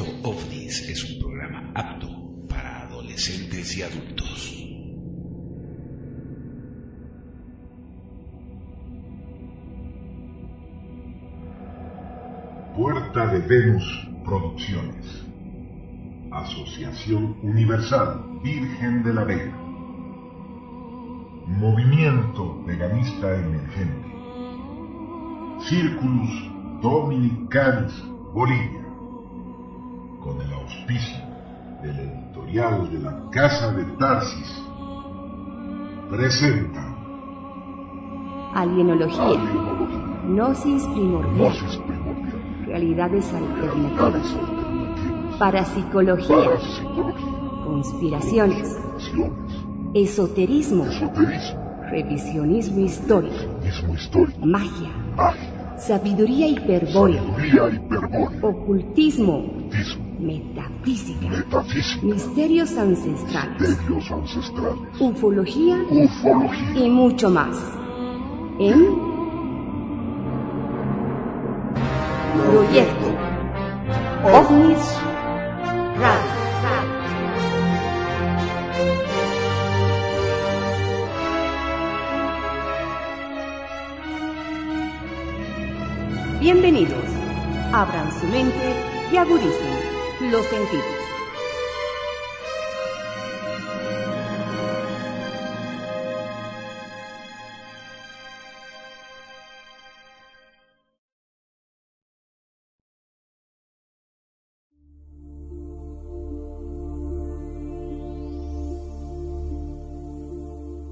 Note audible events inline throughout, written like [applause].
Proyecto OVNIS es un programa apto para adolescentes y adultos. Puerta de Venus Producciones. Asociación Universal Virgen de la Vega. Movimiento Veganista Emergente. Círculus Dominicanis Bolivia. Con el auspicio del editorial de la Casa de Tarsis. Presenta. Alienología. Gnosis primordial. Gnosis primordial. Realidades alternativas. Parapsicología. Parapsicología. Conspiraciones. Conspiraciones. Esoterismo. Esoterismo. Revisionismo histórico. Magia. Magia. Sabiduría hiperbórea. Sabiduría hiperbórea. Ocultismo. Metafísica. Metafísica. Misterios ancestrales. Misterios ancestrales. Ufología. Ufología. Y mucho más. En Proyecto OVNIS Radio. Bienvenidos. Abran su mente y agudicen los sentidos.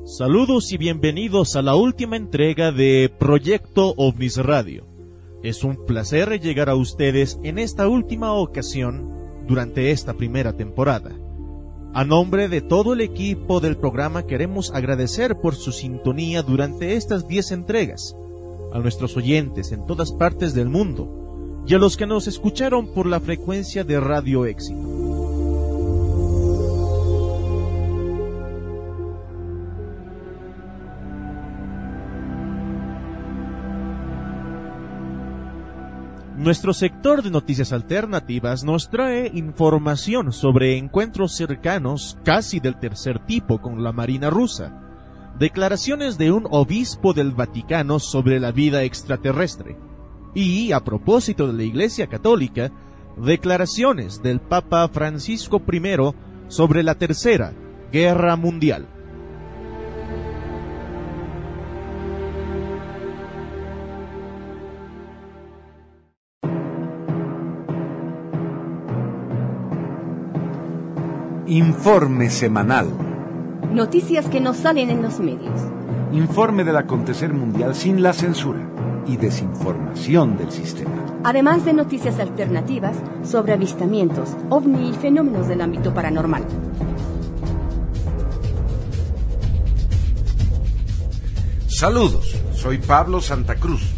Saludos y bienvenidos a la última entrega de Proyecto OVNIS Radio. Es un placer llegar a ustedes en esta última ocasión durante esta primera temporada. A nombre de todo el equipo del programa queremos agradecer por su sintonía durante estas 10 entregas, a nuestros oyentes en todas partes del mundo y a los que nos escucharon por la frecuencia de Radio Éxito. Nuestro sector de noticias alternativas nos trae información sobre encuentros cercanos casi del tercer tipo con la Marina rusa, declaraciones de un obispo del Vaticano sobre la vida extraterrestre y, a propósito de la Iglesia Católica, declaraciones del Papa Francisco I sobre la Tercera Guerra Mundial. Informe semanal. Noticias que no salen en los medios. Informe del acontecer mundial sin la censura y desinformación del sistema. Además de noticias alternativas sobre avistamientos, ovni y fenómenos del ámbito paranormal. Saludos, soy Pablo Santa Cruz.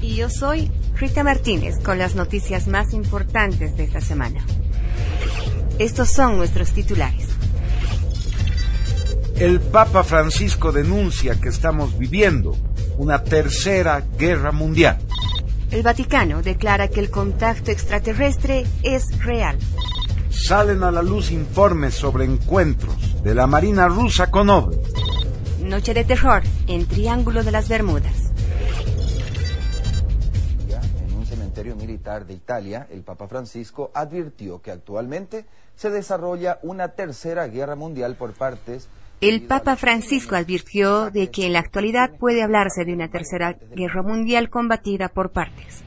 Y yo soy Rita Martínez con las noticias más importantes de esta semana. Estos son nuestros titulares. El Papa Francisco denuncia que estamos viviendo una tercera guerra mundial. El Vaticano declara que el contacto extraterrestre es real. Salen a la luz informes sobre encuentros de la Marina rusa con ovnis. Noche de terror en Triángulo de las Bermudas. Militar de Italia, el Papa Francisco advirtió que actualmente se desarrolla una tercera guerra mundial por partes. El Papa Francisco advirtió de que en la actualidad puede hablarse de una tercera guerra mundial combatida por partes,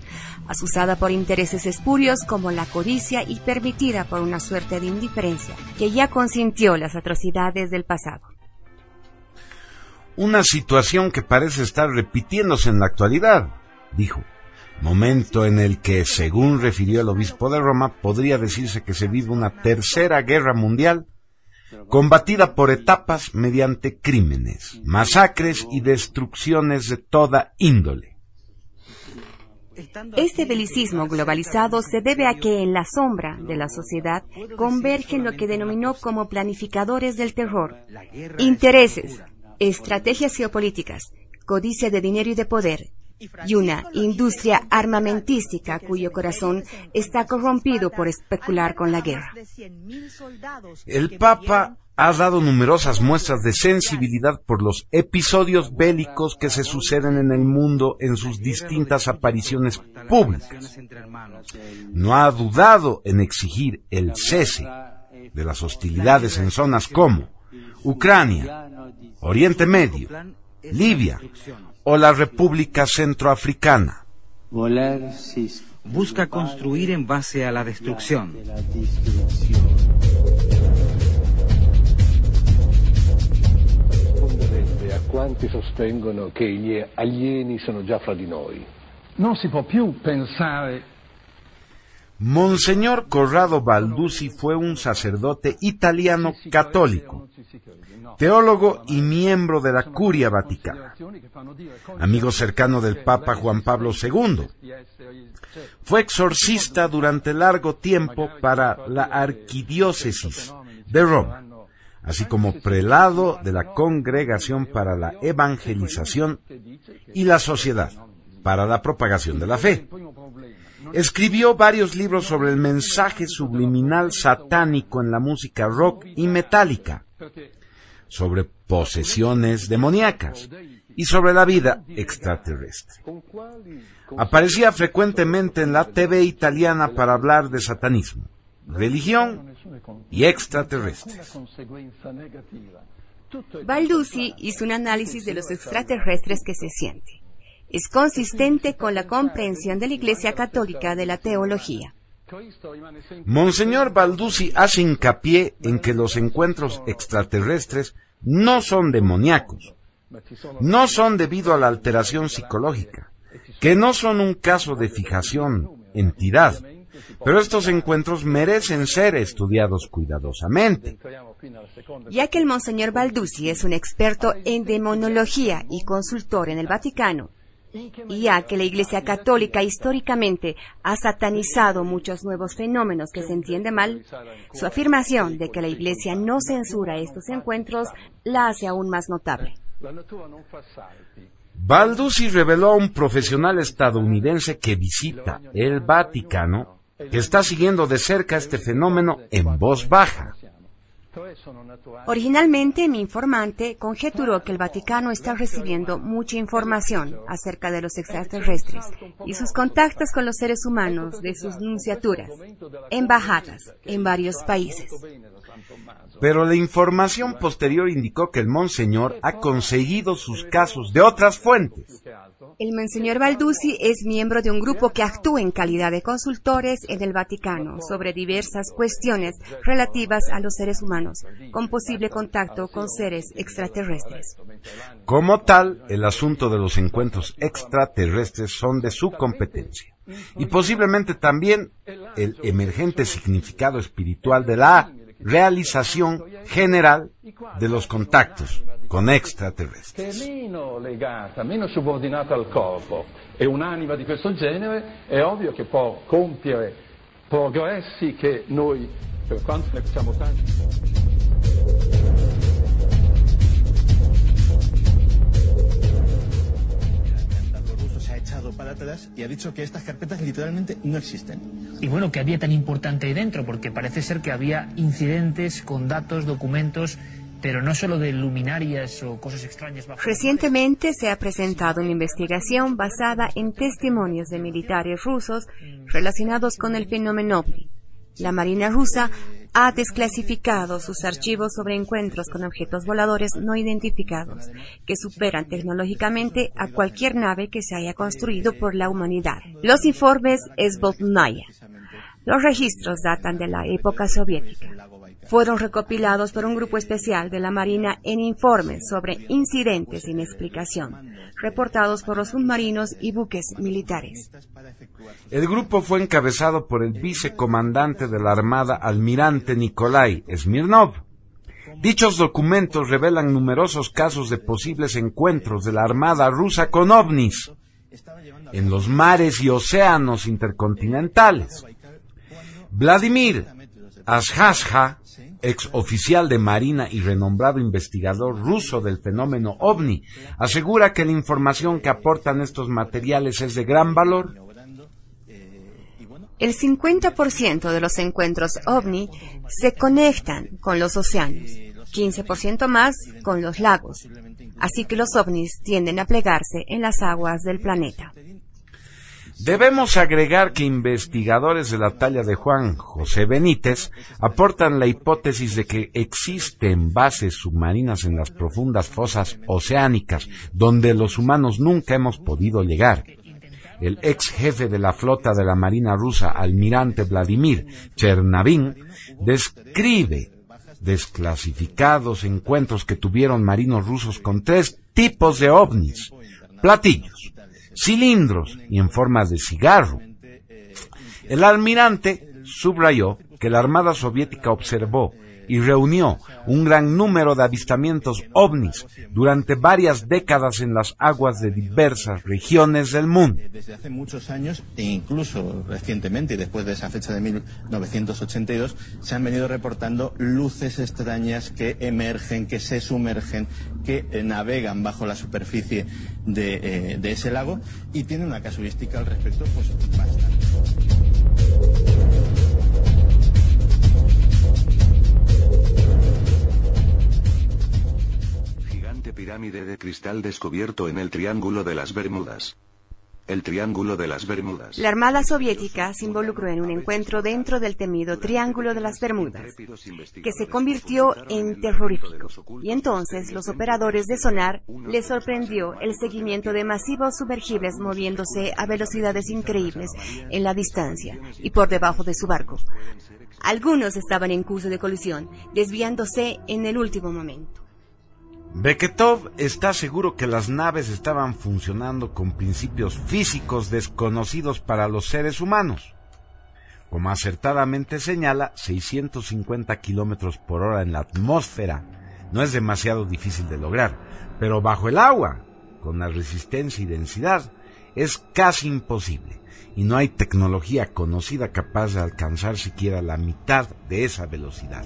asusada por intereses espurios como la codicia y permitida por una suerte de indiferencia que ya consintió las atrocidades del pasado. Una situación que parece estar repitiéndose en la actualidad, dijo. Momento en el que, según refirió el obispo de Roma, podría decirse que se vive una tercera guerra mundial combatida por etapas mediante crímenes, masacres y destrucciones de toda índole. Este belicismo globalizado se debe a que en la sombra de la sociedad convergen lo que denominó como planificadores del terror, intereses, estrategias geopolíticas, codicia de dinero y de poder, y una industria armamentística cuyo corazón está corrompido por especular con la guerra. El Papa ha dado numerosas muestras de sensibilidad por los episodios bélicos que se suceden en el mundo en sus distintas apariciones públicas. No ha dudado en exigir el cese de las hostilidades en zonas como Ucrania, Oriente Medio, Libia o la República Centroafricana. Busca construir en base a la destrucción. a quanti sostengono che gli alieni sono già fra di noi. Non si può più pensare Monseñor Corrado Balduzzi fue un sacerdote italiano católico, teólogo y miembro de la Curia Vaticana, amigo cercano del Papa Juan Pablo II. Fue exorcista durante largo tiempo para la arquidiócesis de Roma, así como prelado de la Congregación para la Evangelización y la Sociedad para la Propagación de la Fe. Escribió varios libros sobre el mensaje subliminal satánico en la música rock y metálica, sobre posesiones demoníacas y sobre la vida extraterrestre. Aparecía frecuentemente en la TV italiana para hablar de satanismo, religión y extraterrestres. Balduzzi hizo un análisis de los extraterrestres que se siente es consistente con la comprensión de la Iglesia Católica de la teología. Monseñor Balduzzi hace hincapié en que los encuentros extraterrestres no son demoníacos, no son debido a la alteración psicológica, que no son un caso de fijación, entidad, pero estos encuentros merecen ser estudiados cuidadosamente. Ya que el Monseñor Balduzzi es un experto en demonología y consultor en el Vaticano, ya que la Iglesia Católica históricamente ha satanizado muchos nuevos fenómenos que se entiende mal, su afirmación de que la Iglesia no censura estos encuentros la hace aún más notable. Balduzzi reveló a un profesional estadounidense que visita el Vaticano que está siguiendo de cerca este fenómeno en voz baja. Originalmente mi informante conjeturó que el Vaticano está recibiendo mucha información acerca de los extraterrestres y sus contactos con los seres humanos de sus nunciaturas, embajadas en varios países. Pero la información posterior indicó que el monseñor ha conseguido sus casos de otras fuentes. El Monseñor Balduzzi es miembro de un grupo que actúa en calidad de consultores en el Vaticano sobre diversas cuestiones relativas a los seres humanos, con posible contacto con seres extraterrestres. Como tal, el asunto de los encuentros extraterrestres son de su competencia y posiblemente también el emergente significado espiritual de la realización general de los contactos con extraterrestres. Meno legata, meno subordinata al corpo e un'anima di questo genere è ovvio che può compiere progressi che noi, per quanto ne facciamo tanti. Para atrás y ha dicho que estas carpetas literalmente no existen. Y bueno, ¿qué había tan importante ahí dentro? Porque parece ser que había incidentes con datos, documentos pero no solo de luminarias o cosas extrañas. Bajo Recientemente se ha presentado una investigación basada en testimonios de militares rusos relacionados con el fenómeno OVNI. La Marina rusa ha desclasificado sus archivos sobre encuentros con objetos voladores no identificados, que superan tecnológicamente a cualquier nave que se haya construido por la humanidad. Los informes es Botnaya. Los registros datan de la época soviética fueron recopilados por un grupo especial de la Marina en informes sobre incidentes sin explicación, reportados por los submarinos y buques militares. El grupo fue encabezado por el vicecomandante de la Armada, almirante Nikolai Smirnov. Dichos documentos revelan numerosos casos de posibles encuentros de la Armada rusa con ovnis en los mares y océanos intercontinentales. Vladimir Ashasha ex oficial de Marina y renombrado investigador ruso del fenómeno ovni, asegura que la información que aportan estos materiales es de gran valor. El 50% de los encuentros ovni se conectan con los océanos, 15% más con los lagos, así que los ovnis tienden a plegarse en las aguas del planeta. Debemos agregar que investigadores de la talla de Juan José Benítez aportan la hipótesis de que existen bases submarinas en las profundas fosas oceánicas donde los humanos nunca hemos podido llegar. El ex jefe de la flota de la Marina rusa, almirante Vladimir Chernavin, describe desclasificados encuentros que tuvieron marinos rusos con tres tipos de ovnis, platillos, cilindros y en forma de cigarro. El almirante subrayó que la Armada Soviética observó y reunió un gran número de avistamientos ovnis durante varias décadas en las aguas de diversas regiones del mundo. Desde hace muchos años e incluso recientemente y después de esa fecha de 1982 se han venido reportando luces extrañas que emergen, que se sumergen, que eh, navegan bajo la superficie de, eh, de ese lago y tiene una casuística al respecto pues bastante. Pirámide de cristal descubierto en el Triángulo de las Bermudas. El Triángulo de las Bermudas. La Armada Soviética se involucró en un encuentro dentro del temido Triángulo de las Bermudas, que se convirtió en terrorífico. Y entonces los operadores de sonar les sorprendió el seguimiento de masivos sumergibles moviéndose a velocidades increíbles en la distancia y por debajo de su barco. Algunos estaban en curso de colisión, desviándose en el último momento. Beketov está seguro que las naves estaban funcionando con principios físicos desconocidos para los seres humanos. Como acertadamente señala, 650 kilómetros por hora en la atmósfera no es demasiado difícil de lograr, pero bajo el agua, con la resistencia y densidad, es casi imposible, y no hay tecnología conocida capaz de alcanzar siquiera la mitad de esa velocidad.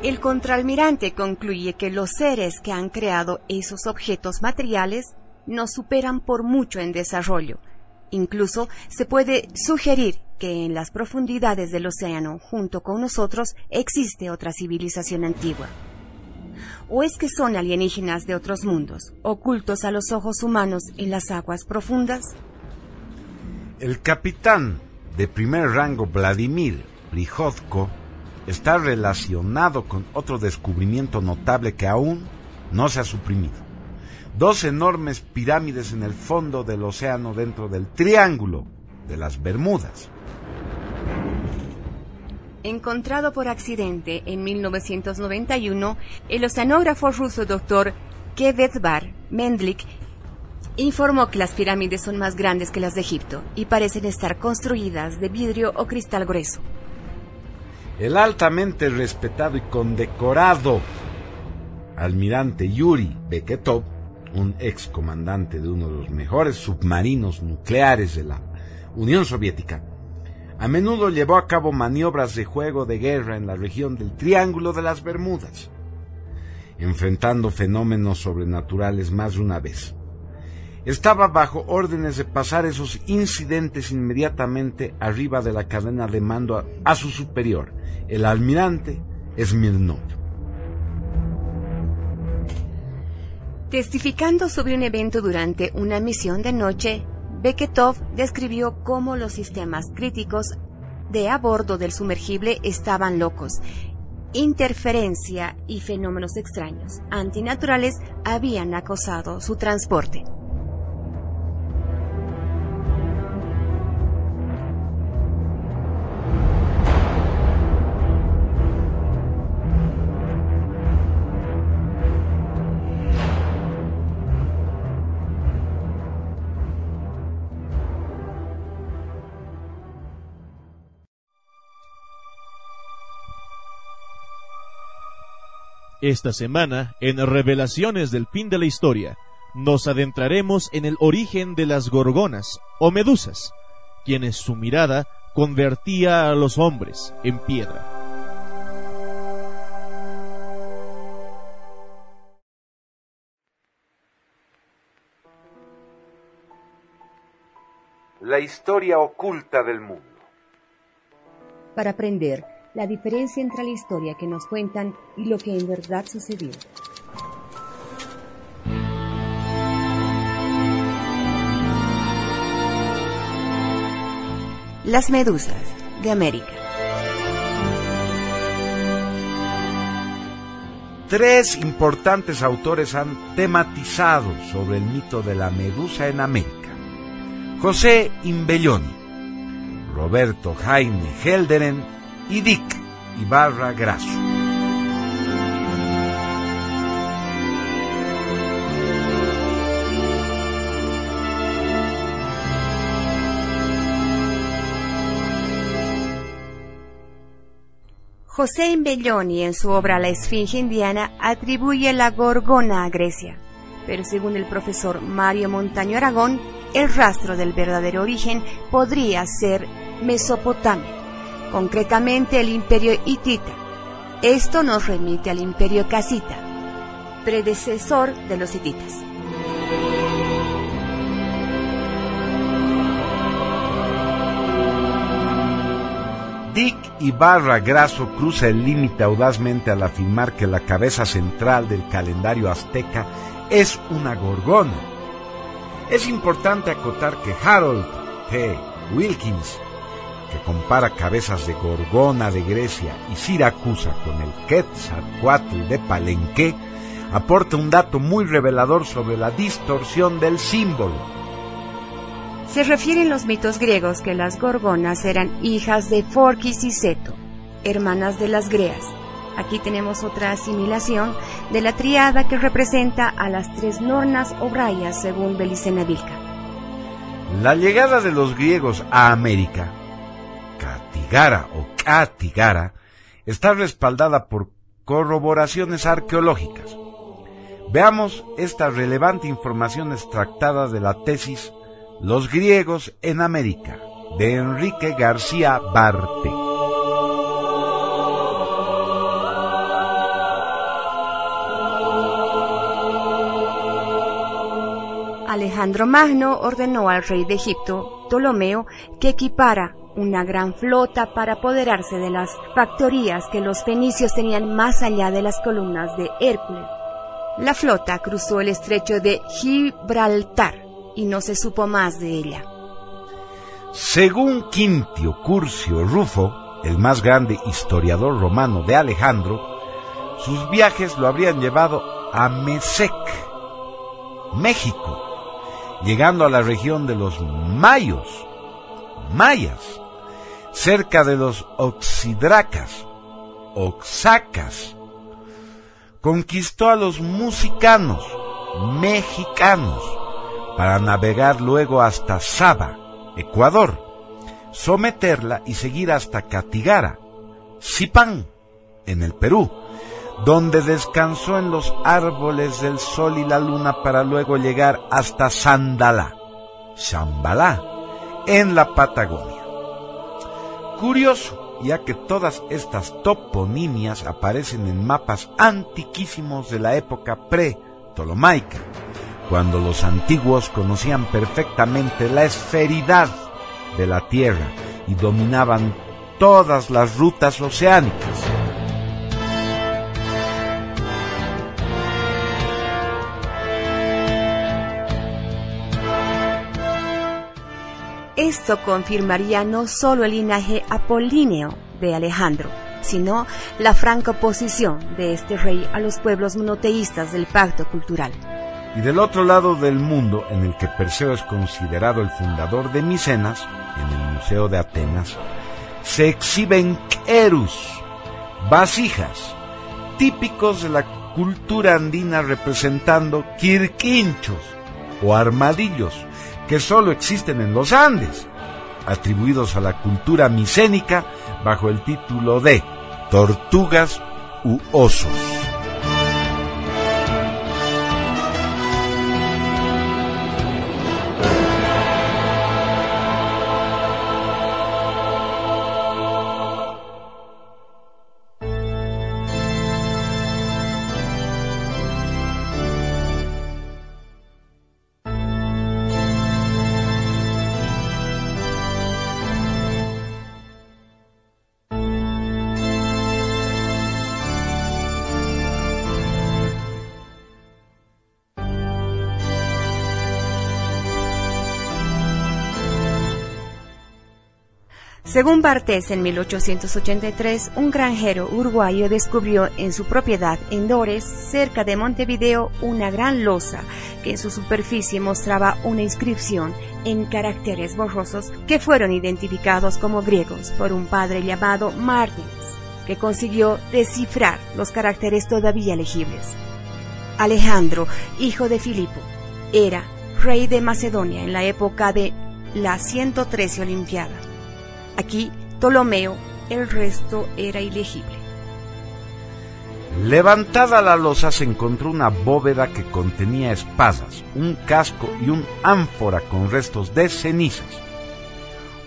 El contraalmirante concluye que los seres que han creado esos objetos materiales nos superan por mucho en desarrollo. Incluso se puede sugerir que en las profundidades del océano, junto con nosotros, existe otra civilización antigua. ¿O es que son alienígenas de otros mundos, ocultos a los ojos humanos en las aguas profundas? El capitán de primer rango Vladimir Prihodko está relacionado con otro descubrimiento notable que aún no se ha suprimido. Dos enormes pirámides en el fondo del océano dentro del Triángulo de las Bermudas. Encontrado por accidente en 1991, el oceanógrafo ruso Dr. Kevetbar Mendlik informó que las pirámides son más grandes que las de Egipto y parecen estar construidas de vidrio o cristal grueso. El altamente respetado y condecorado almirante Yuri Beketov, un ex comandante de uno de los mejores submarinos nucleares de la Unión Soviética, a menudo llevó a cabo maniobras de juego de guerra en la región del Triángulo de las Bermudas, enfrentando fenómenos sobrenaturales más de una vez. Estaba bajo órdenes de pasar esos incidentes inmediatamente arriba de la cadena de mando a, su superior, el almirante Smirnov. Testificando sobre un evento durante una misión de noche, Beketov describió cómo los sistemas críticos de a bordo del sumergible estaban locos. Interferencia y fenómenos extraños, antinaturales, habían acosado su transporte. Esta semana, en Revelaciones del Fin de la Historia, nos adentraremos en el origen de las gorgonas o medusas, quienes su mirada convertía a los hombres en piedra. La historia oculta del mundo. Para aprender la diferencia entre la historia que nos cuentan y lo que en verdad sucedió. Las medusas de América. Tres importantes autores han tematizado sobre el mito de la medusa en América. José Imbelloni, Roberto Jaime Helderen y Dick Ibarra Grasso. José Imbelloni en su obra La Esfinge Indiana atribuye la gorgona a Grecia, pero según el profesor Mario Montaño Aragón, el rastro del verdadero origen podría ser Mesopotamia, concretamente el imperio hitita. Esto nos remite al imperio casita, predecesor de los hititas. Dick Ibarra Grasso cruza el límite audazmente al afirmar que la cabeza central del calendario azteca es una gorgona. Es importante acotar que Harold P. Wilkins, que compara cabezas de gorgona de Grecia y Siracusa con el Quetzalcoatl de Palenque, aporta un dato muy revelador sobre la distorsión del símbolo. Se refieren los mitos griegos que las gorgonas eran hijas de Forquis y Seto, hermanas de las Greas. Aquí tenemos otra asimilación de la triada que representa a las tres nornas o rayas según Belicena Vilca. La llegada de los griegos a América, Catigara o Catigara, está respaldada por corroboraciones arqueológicas. Veamos esta relevante información extractada de la tesis los griegos en América, de Enrique García Barte. Alejandro Magno ordenó al rey de Egipto, Ptolomeo, que equipara una gran flota para apoderarse de las factorías que los fenicios tenían más allá de las columnas de Hércules. La flota cruzó el estrecho de Gibraltar y no se supo más de ella. Según Quintio Curcio Rufo, el más grande historiador romano de Alejandro, sus viajes lo habrían llevado a Mesec, México, llegando a la región de los Mayos, Mayas, cerca de los Oxidracas, Oxacas. Conquistó a los musicanos, mexicanos, para navegar luego hasta Saba, Ecuador, someterla y seguir hasta Catigara, Zipán, en el Perú, donde descansó en los árboles del sol y la luna para luego llegar hasta Sandalá, Chambalá, en la Patagonia. Curioso, ya que todas estas toponimias aparecen en mapas antiquísimos de la época pre-tolomaica, cuando los antiguos conocían perfectamente la esferidad de la Tierra y dominaban todas las rutas oceánicas. Esto confirmaría no solo el linaje apolíneo de Alejandro, sino la franca oposición de este rey a los pueblos monoteístas del pacto cultural. Y del otro lado del mundo, en el que Perseo es considerado el fundador de Micenas, en el Museo de Atenas, se exhiben querus, vasijas, típicos de la cultura andina representando quirquinchos o armadillos que solo existen en los Andes, atribuidos a la cultura micénica bajo el título de tortugas u osos. Según Bartés, en 1883, un granjero uruguayo descubrió en su propiedad en Dores, cerca de Montevideo, una gran losa que en su superficie mostraba una inscripción en caracteres borrosos que fueron identificados como griegos por un padre llamado Martins, que consiguió descifrar los caracteres todavía legibles. Alejandro, hijo de Filipo, era rey de Macedonia en la época de la 113 Olimpiada. Aquí, Ptolomeo, el resto era ilegible. Levantada la losa se encontró una bóveda que contenía espadas, un casco y un ánfora con restos de cenizas.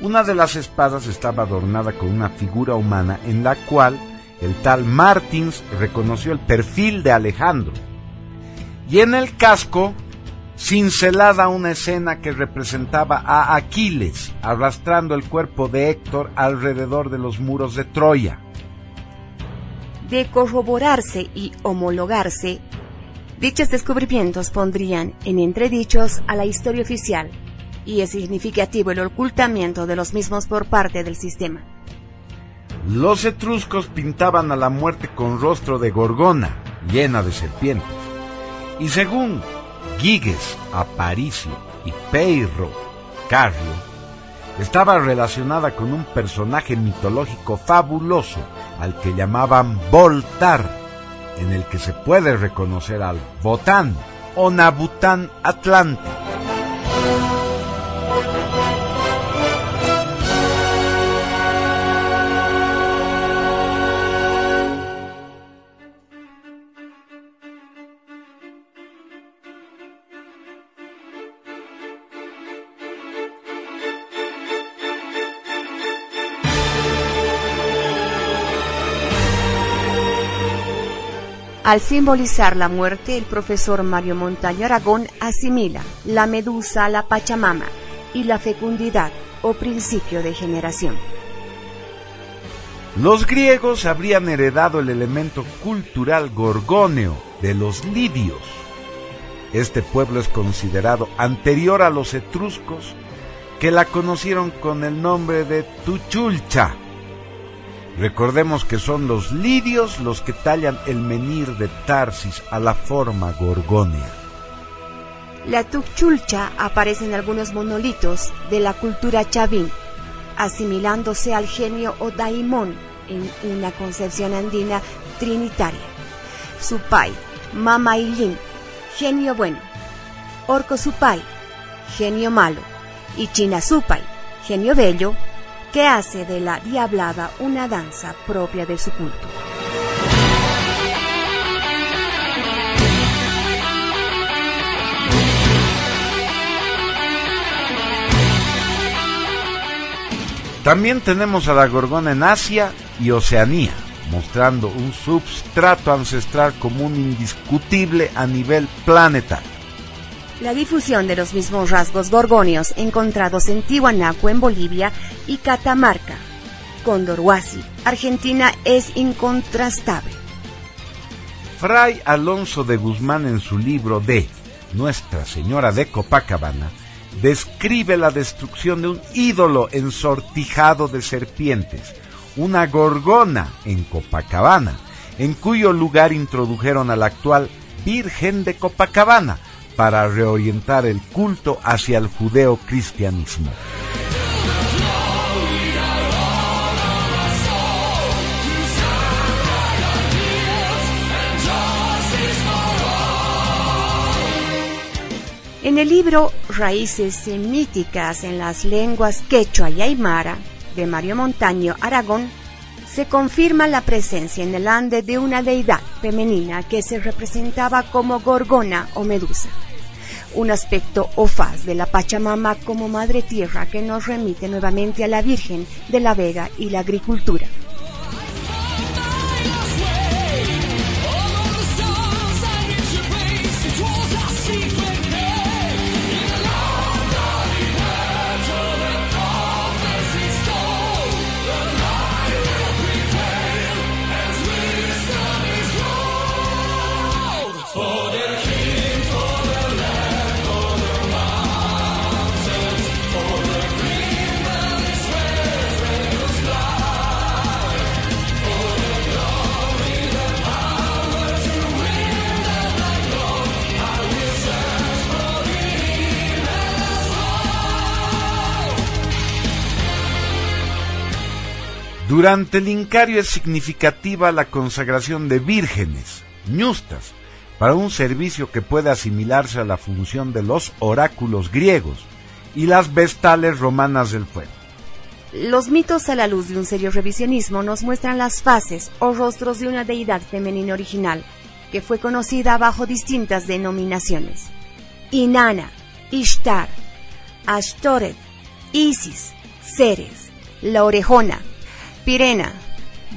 Una de las espadas estaba adornada con una figura humana en la cual el tal Martins reconoció el perfil de Alejandro. Y en el casco cincelada una escena que representaba a Aquiles arrastrando el cuerpo de Héctor alrededor de los muros de Troya. De corroborarse y homologarse, dichos descubrimientos pondrían en entredichos a la historia oficial y es significativo el ocultamiento de los mismos por parte del sistema. Los etruscos pintaban a la muerte con rostro de gorgona, llena de serpientes. Y según Giges, Aparicio y Peirro, Carrio, estaba relacionada con un personaje mitológico fabuloso al que llamaban Voltar, en el que se puede reconocer al Botán o Nabután Atlante. Al simbolizar la muerte, el profesor Mario Montaño Aragón asimila la medusa a la Pachamama y la fecundidad o principio de generación. Los griegos habrían heredado el elemento cultural gorgóneo de los lidios. Este pueblo es considerado anterior a los etruscos, que la conocieron con el nombre de Tuchulcha. Recordemos que son los lidios los que tallan el menir de Tarsis a la forma gorgónea. La tuchulcha aparece en algunos monolitos de la cultura chavín, asimilándose al genio o daimón en una concepción andina trinitaria. Supai, Mamailín, genio bueno. Orco Supai, genio malo. Y Chinasupai, genio bello, que hace de la diablada una danza propia de su culto. También tenemos a la gorgona en Asia y Oceanía, mostrando un substrato ancestral común indiscutible a nivel planetario. La difusión de los mismos rasgos gorgonios encontrados en Tiwanaku en Bolivia y Catamarca, Condorhuasi, Argentina es incontrastable. Fray Alonso de Guzmán en su libro de Nuestra Señora de Copacabana describe la destrucción de un ídolo ensortijado de serpientes, una gorgona en Copacabana, en cuyo lugar introdujeron a la actual Virgen de Copacabana para reorientar el culto hacia el judeo-cristianismo. En el libro Raíces semíticas en las lenguas quechua y aymara de Mario Montaño Aragón, se confirma la presencia en el Ande de una deidad femenina que se representaba como gorgona o medusa, un aspecto o faz de la Pachamama como madre tierra que nos remite nuevamente a la Virgen de la Vega y la agricultura. Durante el Incario es significativa la consagración de vírgenes, ñustas, para un servicio que puede asimilarse a la función de los oráculos griegos y las vestales romanas del fuego. Los mitos a la luz de un serio revisionismo nos muestran las fases o rostros de una deidad femenina original, que fue conocida bajo distintas denominaciones. Inanna, Ishtar, Ashtoreth, Isis, Ceres, la Orejona, Pirena,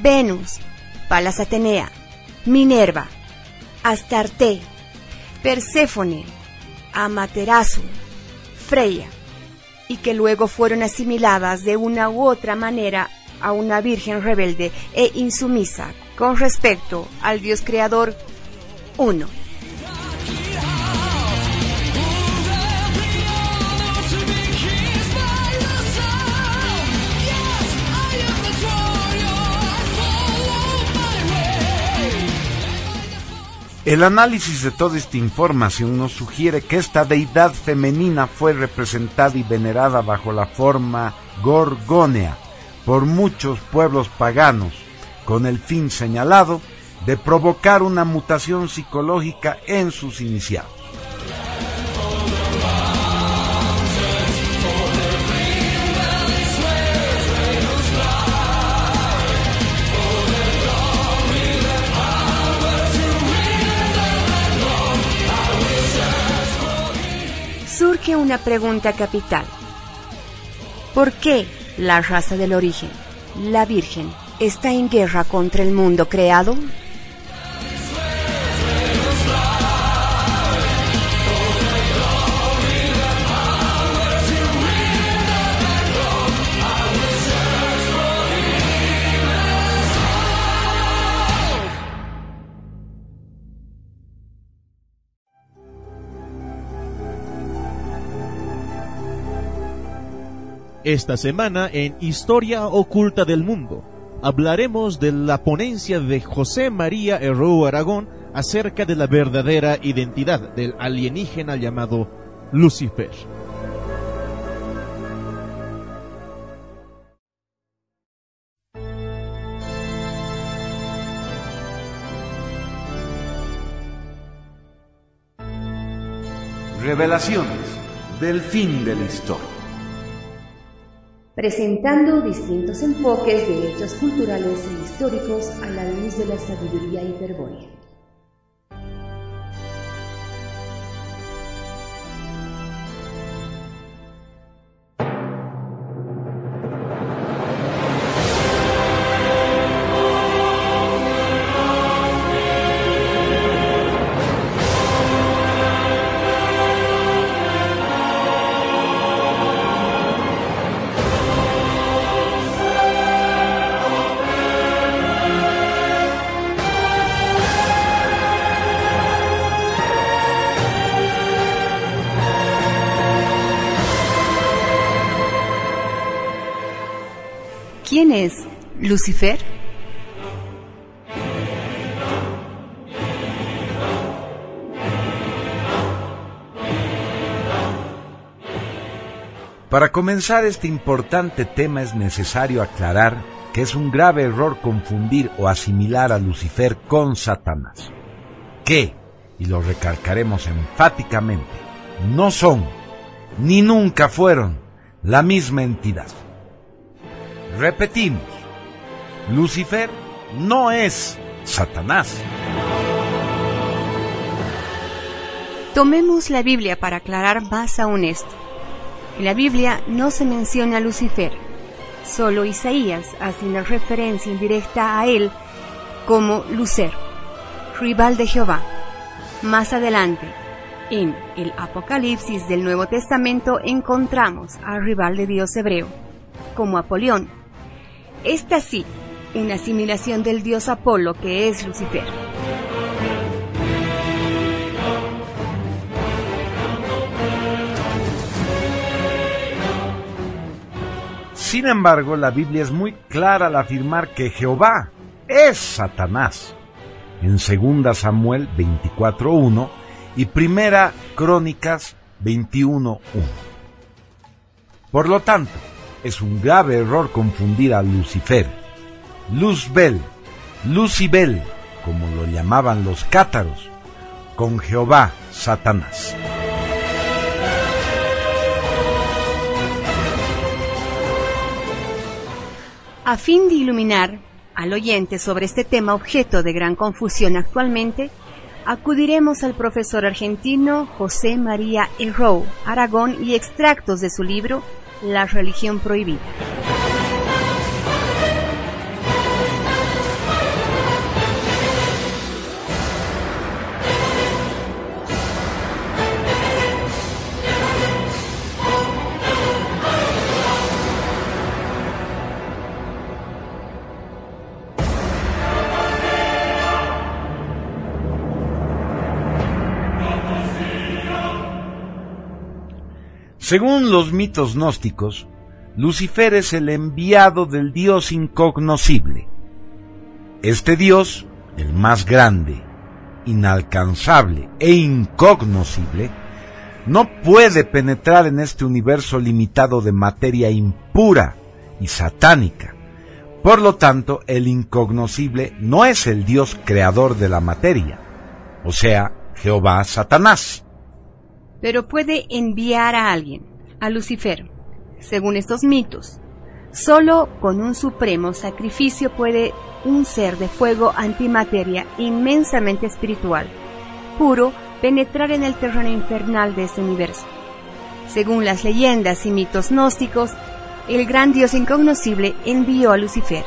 Venus, Palas Atenea, Minerva, Astarte, Perséfone, Amaterasu, Freya, y que luego fueron asimiladas de una u otra manera a una virgen rebelde e insumisa con respecto al Dios creador uno. El análisis de toda esta información nos sugiere que esta deidad femenina fue representada y venerada bajo la forma gorgónea por muchos pueblos paganos, con el fin señalado de provocar una mutación psicológica en sus iniciados. Surge una pregunta capital. ¿Por qué la raza del origen, la Virgen, está en guerra contra el mundo creado? Esta semana en Historia Oculta del Mundo hablaremos de la ponencia de José María Herrero Aragón acerca de la verdadera identidad del alienígena llamado Lucifer. Revelaciones del fin de la historia. Presentando distintos enfoques de hechos culturales e históricos a la luz de la sabiduría hiperbórea. Es Lucifer? Para comenzar este importante tema es necesario aclarar que es un grave error confundir o asimilar a Lucifer con Satanás, que, y lo recalcaremos enfáticamente, no son, ni nunca fueron, la misma entidad. Repetimos, Lucifer no es Satanás. Tomemos la Biblia para aclarar más aún esto. En la Biblia no se menciona a Lucifer, solo Isaías hace una referencia indirecta a él como Lucer, rival de Jehová. Más adelante, en el Apocalipsis del Nuevo Testamento encontramos al rival de Dios hebreo, como Apolión. Esta sí, una asimilación del dios Apolo que es Lucifer. Sin embargo, la Biblia es muy clara al afirmar que Jehová es Satanás. En 2 Samuel 24.1 y Primera Crónicas 21.1. Por lo tanto, es un grave error confundir a Lucifer, Luzbel, Lucibel, como lo llamaban los cátaros, con Jehová, Satanás. A fin de iluminar al oyente sobre este tema objeto de gran confusión actualmente, acudiremos al profesor argentino José María Herrou Aragón y extractos de su libro La religión prohibida. Según los mitos gnósticos, Lucifer es el enviado del Dios incognoscible. Este Dios, el más grande, inalcanzable e incognoscible, no puede penetrar en este universo limitado de materia impura y satánica. Por lo tanto, el incognoscible no es el Dios creador de la materia, o sea, Jehová Satanás pero puede enviar a alguien, a Lucifer, según estos mitos. Solo con un supremo sacrificio puede un ser de fuego antimateria inmensamente espiritual, puro, penetrar en el terreno infernal de este universo. Según las leyendas y mitos gnósticos, el gran Dios incognoscible envió a Lucifer,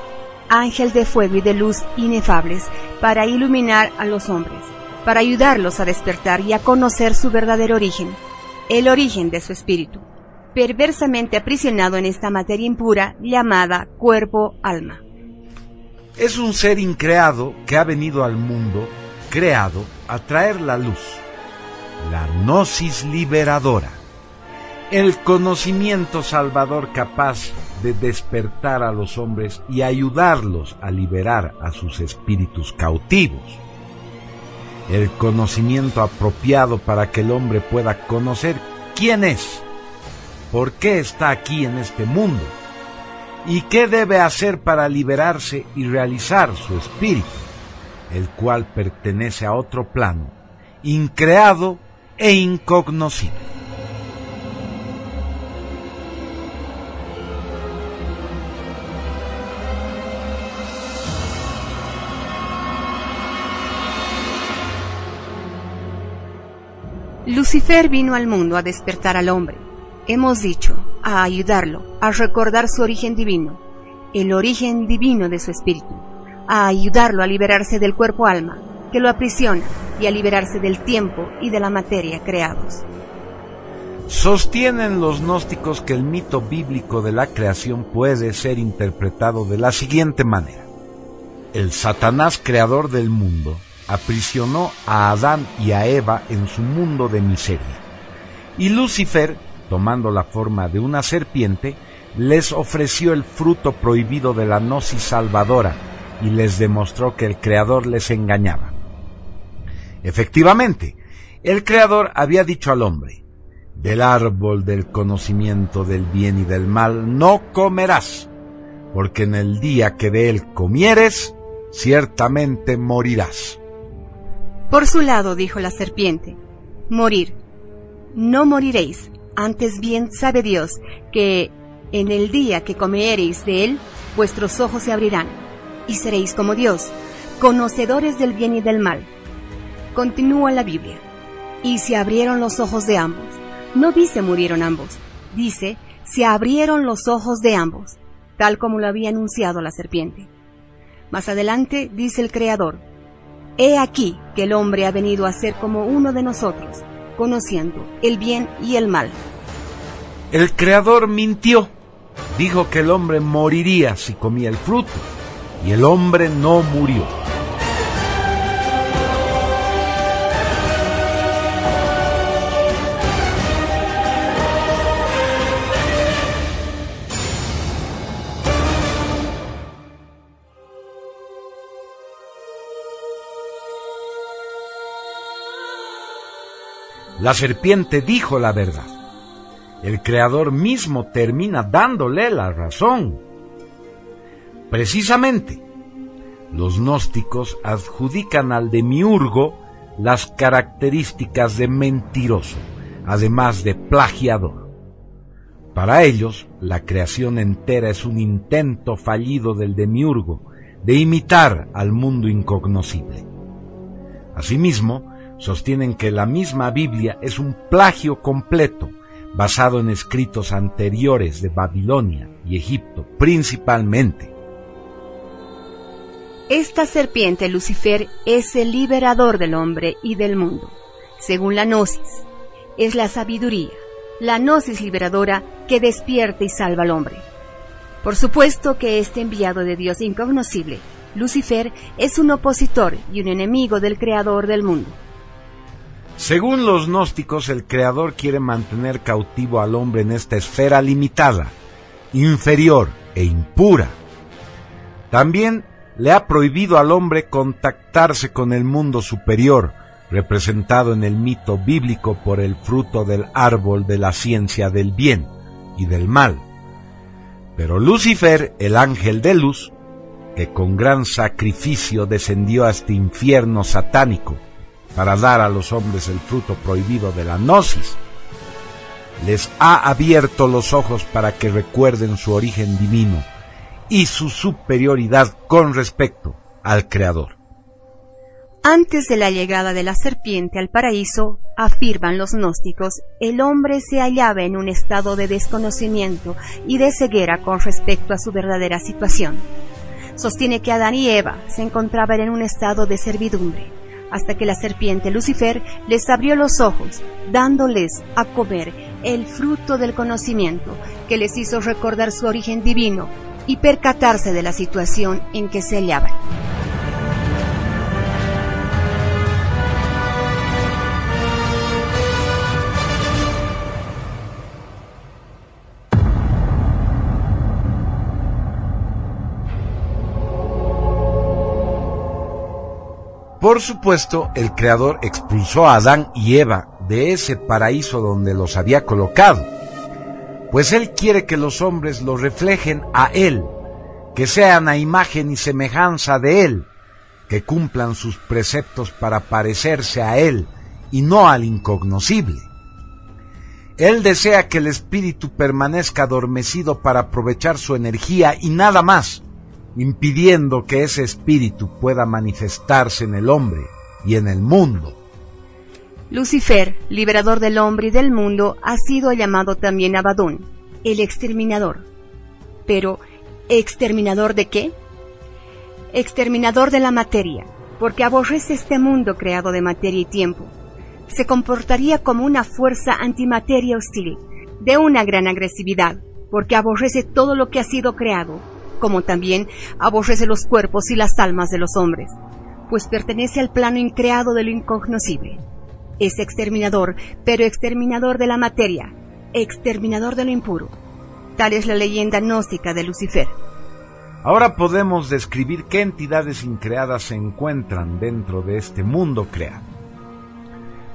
ángel de fuego y de luz inefables, para iluminar a los hombres para ayudarlos a despertar y a conocer su verdadero origen, el origen de su espíritu, perversamente aprisionado en esta materia impura llamada cuerpo-alma. Es un ser increado que ha venido al mundo creado a traer la luz, la gnosis liberadora, el conocimiento salvador capaz de despertar a los hombres y ayudarlos a liberar a sus espíritus cautivos el conocimiento apropiado para que el hombre pueda conocer quién es, por qué está aquí en este mundo y qué debe hacer para liberarse y realizar su espíritu, el cual pertenece a otro plano, increado e incognoscible. Lucifer vino al mundo a despertar al hombre. Hemos dicho, a ayudarlo, a recordar su origen divino, el origen divino de su espíritu, a ayudarlo a liberarse del cuerpo alma, que lo aprisiona, y a liberarse del tiempo y de la materia creados. Sostienen los gnósticos que el mito bíblico de la creación puede ser interpretado de la siguiente manera. El Satanás creador del mundo aprisionó a Adán y a Eva en su mundo de miseria. Y Lucifer, tomando la forma de una serpiente, les ofreció el fruto prohibido de la gnosis salvadora y les demostró que el Creador les engañaba. Efectivamente, el Creador había dicho al hombre, del árbol del conocimiento del bien y del mal no comerás, porque en el día que de él comieres, ciertamente morirás. Por su lado dijo la serpiente, morir. No moriréis, antes bien sabe Dios que en el día que comeréis de él, vuestros ojos se abrirán, y seréis como Dios, conocedores del bien y del mal. Continúa la Biblia. Y se abrieron los ojos de ambos. No dice murieron ambos, dice se abrieron los ojos de ambos, tal como lo había anunciado la serpiente. Más adelante dice el Creador, He aquí que el hombre ha venido a ser como uno de nosotros, conociendo el bien y el mal. El Creador mintió. Dijo que el hombre moriría si comía el fruto, y el hombre no murió. La serpiente dijo la verdad. El Creador mismo termina dándole la razón. Precisamente, Los gnósticos adjudican al demiurgo las características de mentiroso, además de plagiador. Para ellos, la creación entera es un intento fallido del demiurgo de imitar al mundo incognoscible. Asimismo, sostienen que la misma Biblia es un plagio completo, basado en escritos anteriores de Babilonia y Egipto principalmente. Esta serpiente Lucifer es el liberador del hombre y del mundo, según la gnosis. Es la sabiduría, la gnosis liberadora que despierta y salva al hombre. Por supuesto que este enviado de Dios incognoscible, Lucifer, es un opositor y un enemigo del creador del mundo. Según los gnósticos, el Creador quiere mantener cautivo al hombre en esta esfera limitada, inferior e impura. También le ha prohibido al hombre contactarse con el mundo superior, representado en el mito bíblico por el fruto del árbol de la ciencia del bien y del mal. Pero Lucifer, el ángel de luz, que con gran sacrificio descendió a este infierno satánico, para dar a los hombres el fruto prohibido de la gnosis, les ha abierto los ojos para que recuerden su origen divino y su superioridad con respecto al Creador. Antes de la llegada de la serpiente al paraíso, afirman los gnósticos, el hombre se hallaba en un estado de desconocimiento y de ceguera con respecto a su verdadera situación. Sostiene que Adán y Eva se encontraban en un estado de servidumbre hasta que la serpiente Lucifer les abrió los ojos, dándoles a comer el fruto del conocimiento que les hizo recordar su origen divino y percatarse de la situación en que se hallaban. Por supuesto, el Creador expulsó a Adán y Eva de ese paraíso donde los había colocado, pues Él quiere que los hombres lo reflejen a Él, que sean a imagen y semejanza de Él, que cumplan sus preceptos para parecerse a Él y no al incognoscible. Él desea que el espíritu permanezca adormecido para aprovechar su energía y nada más impidiendo que ese espíritu pueda manifestarse en el hombre y en el mundo. Lucifer, liberador del hombre y del mundo, ha sido llamado también Abadón, el exterminador. Pero, ¿exterminador de qué? Exterminador de la materia, porque aborrece este mundo creado de materia y tiempo. Se comportaría como una fuerza antimateria hostil, de una gran agresividad, porque aborrece todo lo que ha sido creado, como también aborrece los cuerpos y las almas de los hombres, pues pertenece al plano increado de lo incognoscible. Es exterminador, pero exterminador de la materia, exterminador de lo impuro. Tal es la leyenda gnóstica de Lucifer. Ahora podemos describir qué entidades increadas se encuentran dentro de este mundo creado.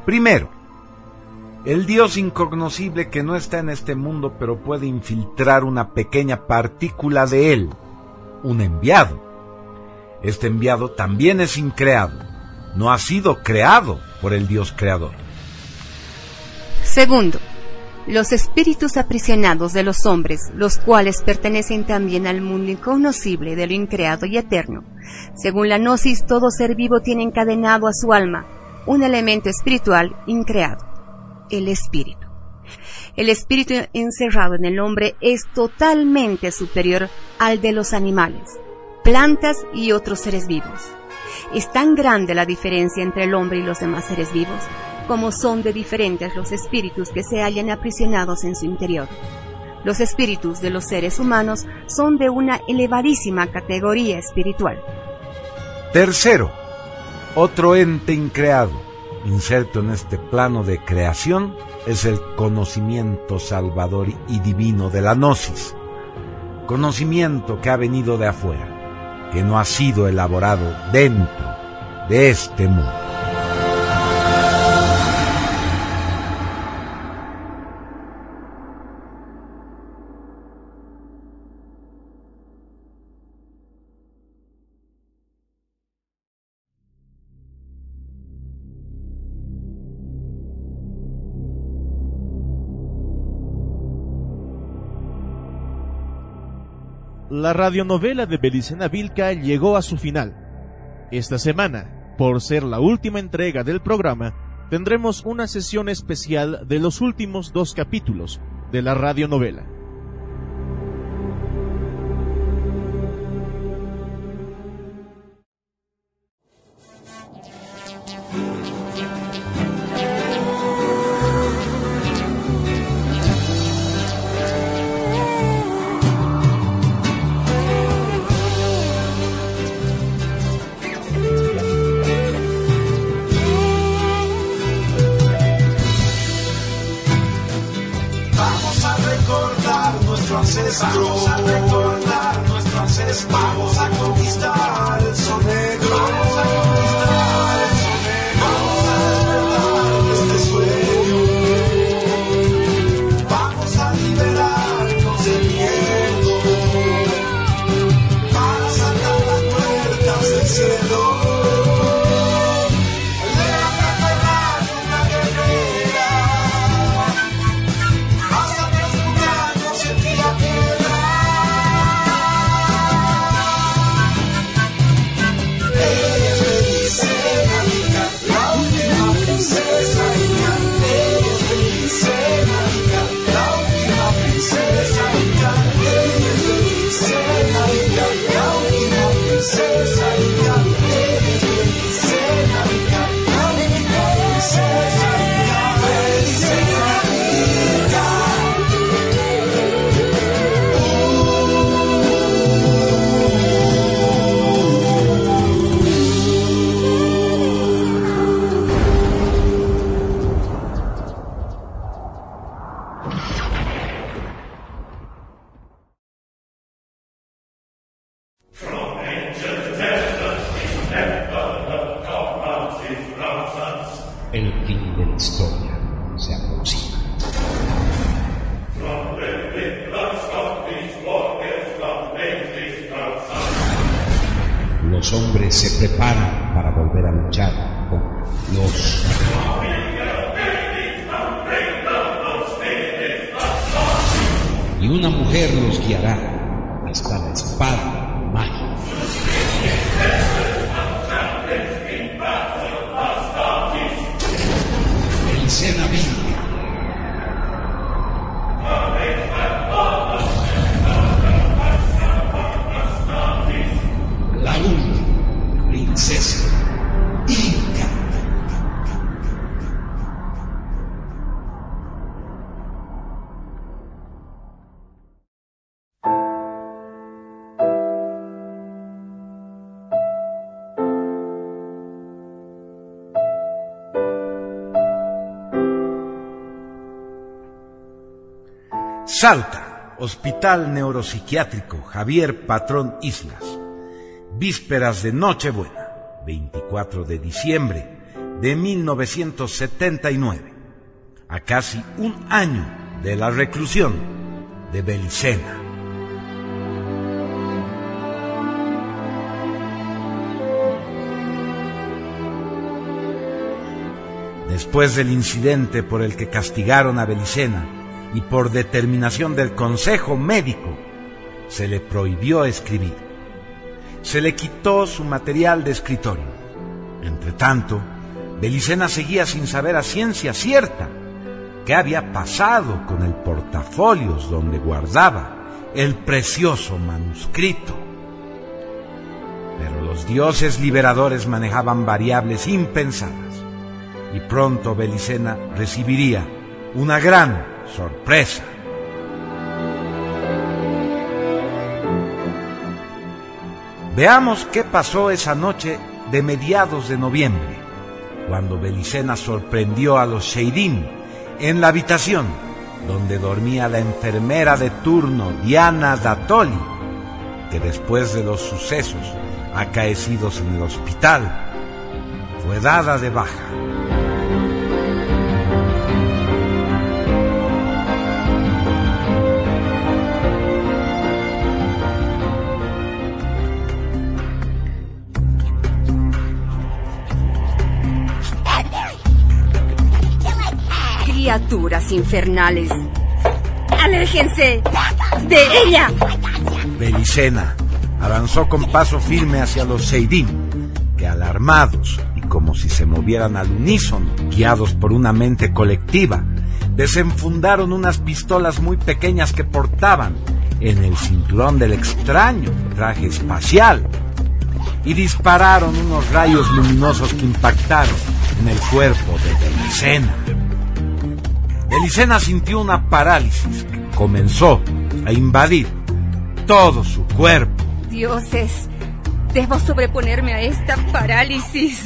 Primero, el Dios incognoscible que no está en este mundo pero puede infiltrar una pequeña partícula de Él, un enviado. Este enviado también es increado, no ha sido creado por el Dios creador. Segundo, los espíritus aprisionados de los hombres, los cuales pertenecen también al mundo incognoscible de lo increado y eterno. Según la gnosis, todo ser vivo tiene encadenado a su alma un elemento espiritual increado el espíritu. El espíritu encerrado en el hombre es totalmente superior al de los animales, plantas y otros seres vivos. Es tan grande la diferencia entre el hombre y los demás seres vivos, como son de diferentes los espíritus que se hallan aprisionados en su interior. Los espíritus de los seres humanos son de una elevadísima categoría espiritual. Tercero, otro ente increado, inserto en este plano de creación es el conocimiento salvador y divino de la gnosis, conocimiento que ha venido de afuera, que no ha sido elaborado dentro de este mundo. La radionovela de Belicena Vilca llegó a su final. Esta semana, por ser la última entrega del programa, tendremos una sesión especial de los últimos dos capítulos de la radionovela. Nuestro ancestro. Vamos a recordar nuestro ancestro. Vamos a conquistar Salta, Hospital Neuropsiquiátrico Javier Patrón Islas. Vísperas de Nochebuena, 24 de diciembre de 1979. A casi un año de la reclusión de Belicena. Después del incidente por el que castigaron a Belicena y por determinación del Consejo Médico, se le prohibió escribir. Se le quitó su material de escritorio. Entre tanto, Belicena seguía sin saber a ciencia cierta qué había pasado con el portafolios donde guardaba el precioso manuscrito. Pero los dioses liberadores manejaban variables impensadas y pronto Belicena recibiría una gran sorpresa. Veamos qué pasó esa noche de mediados de noviembre, cuando Belicena sorprendió a los Sheidim en la habitación donde dormía la enfermera de turno Diana Datoli, que después de los sucesos acaecidos en el hospital fue dada de baja. Criaturas infernales. ¡Aléjense de ella! Belicena avanzó con paso firme hacia los Seidim, que alarmados y como si se movieran al unísono, guiados por una mente colectiva, desenfundaron unas pistolas muy pequeñas que portaban en el cinturón del extraño traje espacial y dispararon unos rayos luminosos que impactaron en el cuerpo de Belicena. Belicena sintió una parálisis que comenzó a invadir todo su cuerpo. Dioses, debo sobreponerme a esta parálisis.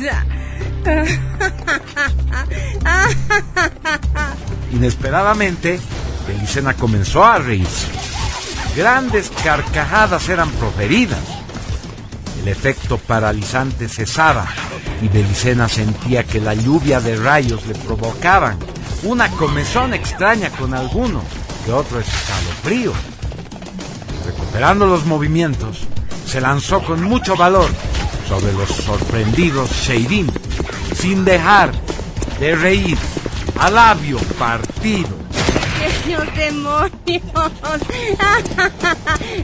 Inesperadamente, Belicena comenzó a reírse. Grandes carcajadas eran proferidas. El efecto paralizante cesaba y Belicena sentía que la lluvia de rayos le provocaban una comezón extraña con alguno que otro escalofrío. Recuperando los movimientos, se lanzó con mucho valor sobre los sorprendidos Sheidim, sin dejar de reír a labio partido. ¡Pequeños demonios! [laughs]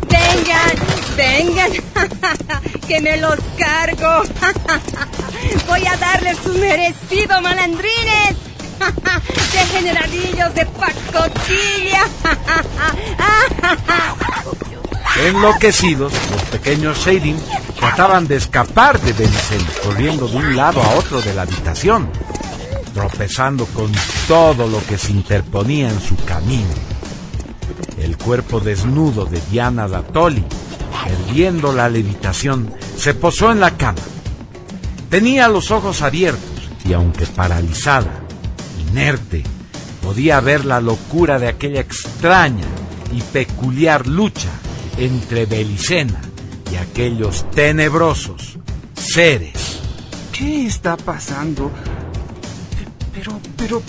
¡Vengan! ¡Vengan! [laughs] ¡Que me los cargo! [laughs] ¡Voy a darles su merecido, malandrines! ¡Degeneradillos de pacotilla! Enloquecidos, los pequeños Shading trataban de escapar de Belicena, corriendo de un lado a otro de la habitación, tropezando con todo lo que se interponía en su camino. El cuerpo desnudo de Diana Datoli, perdiendo la levitación, se posó en la cama. Tenía los ojos abiertos y aunque paralizada, inerte, podía ver la locura de aquella extraña y peculiar lucha entre Belicena y aquellos tenebrosos seres. ¿Qué está pasando? Pero, pero,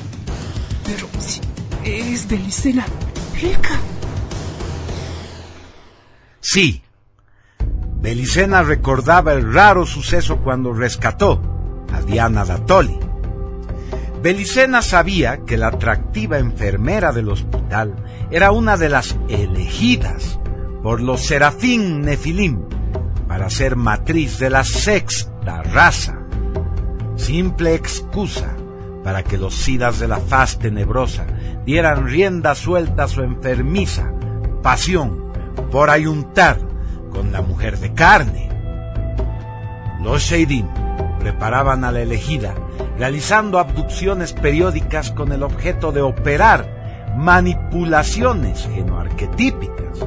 pero, si es Belicena rica. Sí, Belicena recordaba el raro suceso cuando rescató a Diana Datoli. Belicena sabía que la atractiva enfermera del hospital era una de las elegidas por los serafín nefilim para ser matriz de la sexta raza. Simple excusa para que los sidas de la faz tenebrosa dieran rienda suelta a su enfermiza pasión por ayuntar con la mujer de carne. Los Sheidim preparaban a la elegida realizando abducciones periódicas con el objeto de operar manipulaciones genoarquetípicas.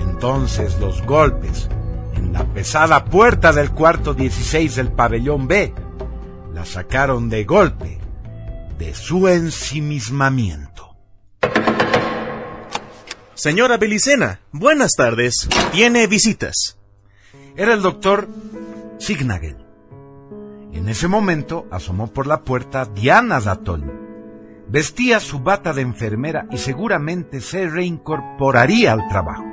Entonces los golpes en la pesada puerta del cuarto 16 del pabellón B la sacaron de golpe de su ensimismamiento. Señora Belicena, buenas tardes. Tiene visitas. Era el doctor Signagel. En ese momento asomó por la puerta Diana Datoli. Vestía su bata de enfermera y seguramente se reincorporaría al trabajo.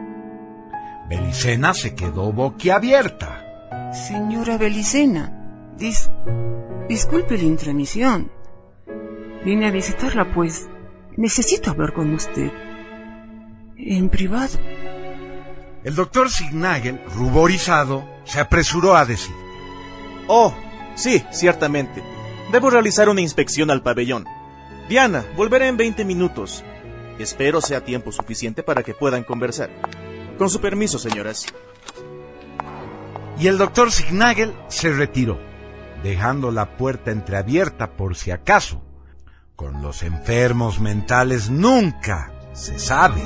Belicena se quedó boquiabierta. Señora Belicena, dis disculpe la intromisión. Vine a visitarla, pues necesito hablar con usted. En privado. El doctor Signagel, ruborizado, se apresuró a decir. Oh, sí, ciertamente. Debo realizar una inspección al pabellón. Diana, volveré en 20 minutos. Espero sea tiempo suficiente para que puedan conversar. Con su permiso, señoras. Y el doctor Signagel se retiró, dejando la puerta entreabierta por si acaso. Con los enfermos mentales nunca se sabe.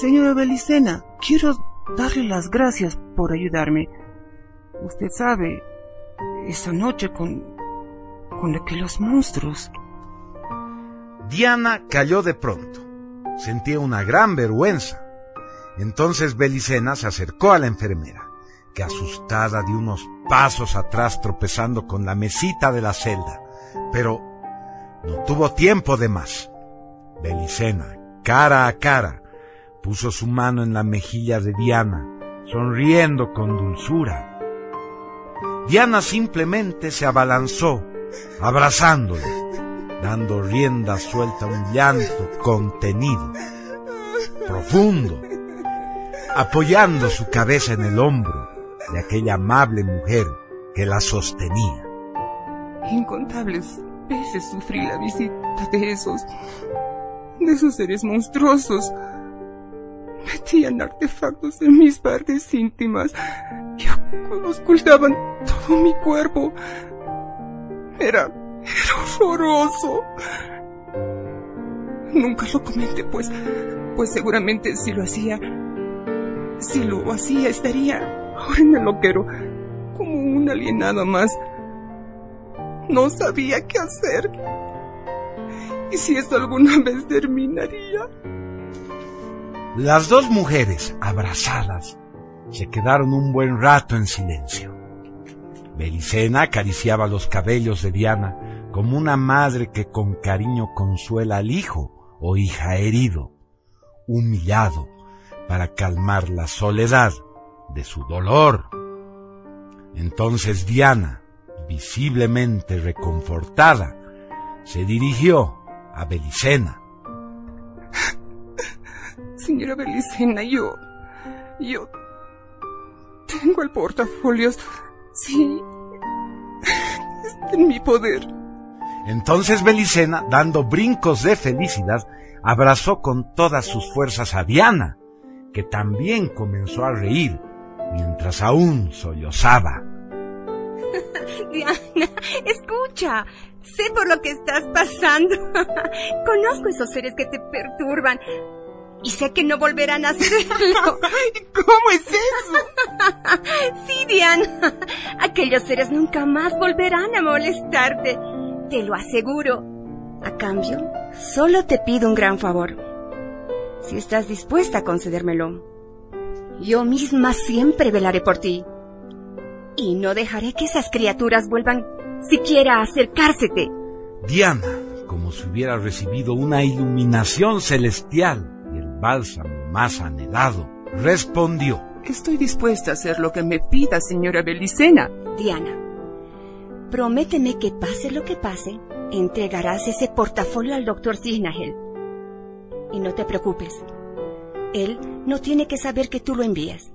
Señora Belicena, quiero darle las gracias por ayudarme. Usted sabe, esa noche con... con aquellos monstruos. Diana cayó de pronto. Sentía una gran vergüenza. Entonces Belicena se acercó a la enfermera, que asustada dio unos pasos atrás tropezando con la mesita de la celda, pero no tuvo tiempo de más. Belicena, cara a cara, puso su mano en la mejilla de Diana, sonriendo con dulzura. Diana simplemente se abalanzó, abrazándole, dando rienda suelta a un llanto contenido, profundo, apoyando su cabeza en el hombro de aquella amable mujer que la sostenía. Incontables veces sufrí la visita de esos, de esos seres monstruosos. Metían artefactos en mis partes íntimas que ocultaban todo mi cuerpo. Era, era horroroso. Nunca lo comenté, pues, pues seguramente si lo hacía, si lo hacía estaría ahora en el loquero como un alienado más. No sabía qué hacer. ¿Y si esto alguna vez terminaría? Las dos mujeres, abrazadas, se quedaron un buen rato en silencio. Belicena acariciaba los cabellos de Diana como una madre que con cariño consuela al hijo o hija herido, humillado, para calmar la soledad de su dolor. Entonces Diana, visiblemente reconfortada, se dirigió a Belicena. Señora Belicena, yo... yo... tengo el portafolios. Sí. Está en mi poder. Entonces Belicena, dando brincos de felicidad, abrazó con todas sus fuerzas a Diana, que también comenzó a reír, mientras aún sollozaba. [laughs] Diana, escucha. Sé por lo que estás pasando. [laughs] Conozco esos seres que te perturban. Y sé que no volverán a hacerlo. ¿Cómo es eso? [laughs] sí, Diana. Aquellos seres nunca más volverán a molestarte. Te lo aseguro. A cambio, solo te pido un gran favor. Si estás dispuesta a concedérmelo, yo misma siempre velaré por ti. Y no dejaré que esas criaturas vuelvan siquiera a acercársete. Diana, como si hubiera recibido una iluminación celestial bálsamo más anhelado, respondió. Estoy dispuesta a hacer lo que me pida, señora Belicena. Diana, prométeme que pase lo que pase, entregarás ese portafolio al doctor Signagel. Y no te preocupes, él no tiene que saber que tú lo envías.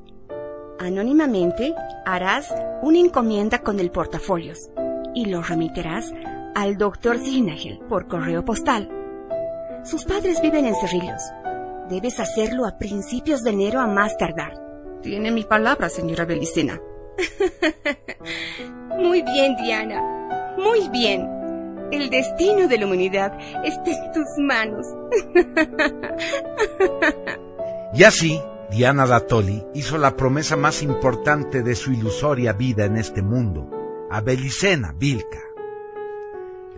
Anónimamente harás una encomienda con el portafolios y lo remitirás al doctor Signagel por correo postal. Sus padres viven en Cerrillos. Debes hacerlo a principios de enero a más tardar. Tiene mi palabra, señora Belicena. [laughs] Muy bien, Diana. Muy bien. El destino de la humanidad está en tus manos. [laughs] Y así, Diana Datoli hizo la promesa más importante de su ilusoria vida en este mundo, a Belicena Vilca.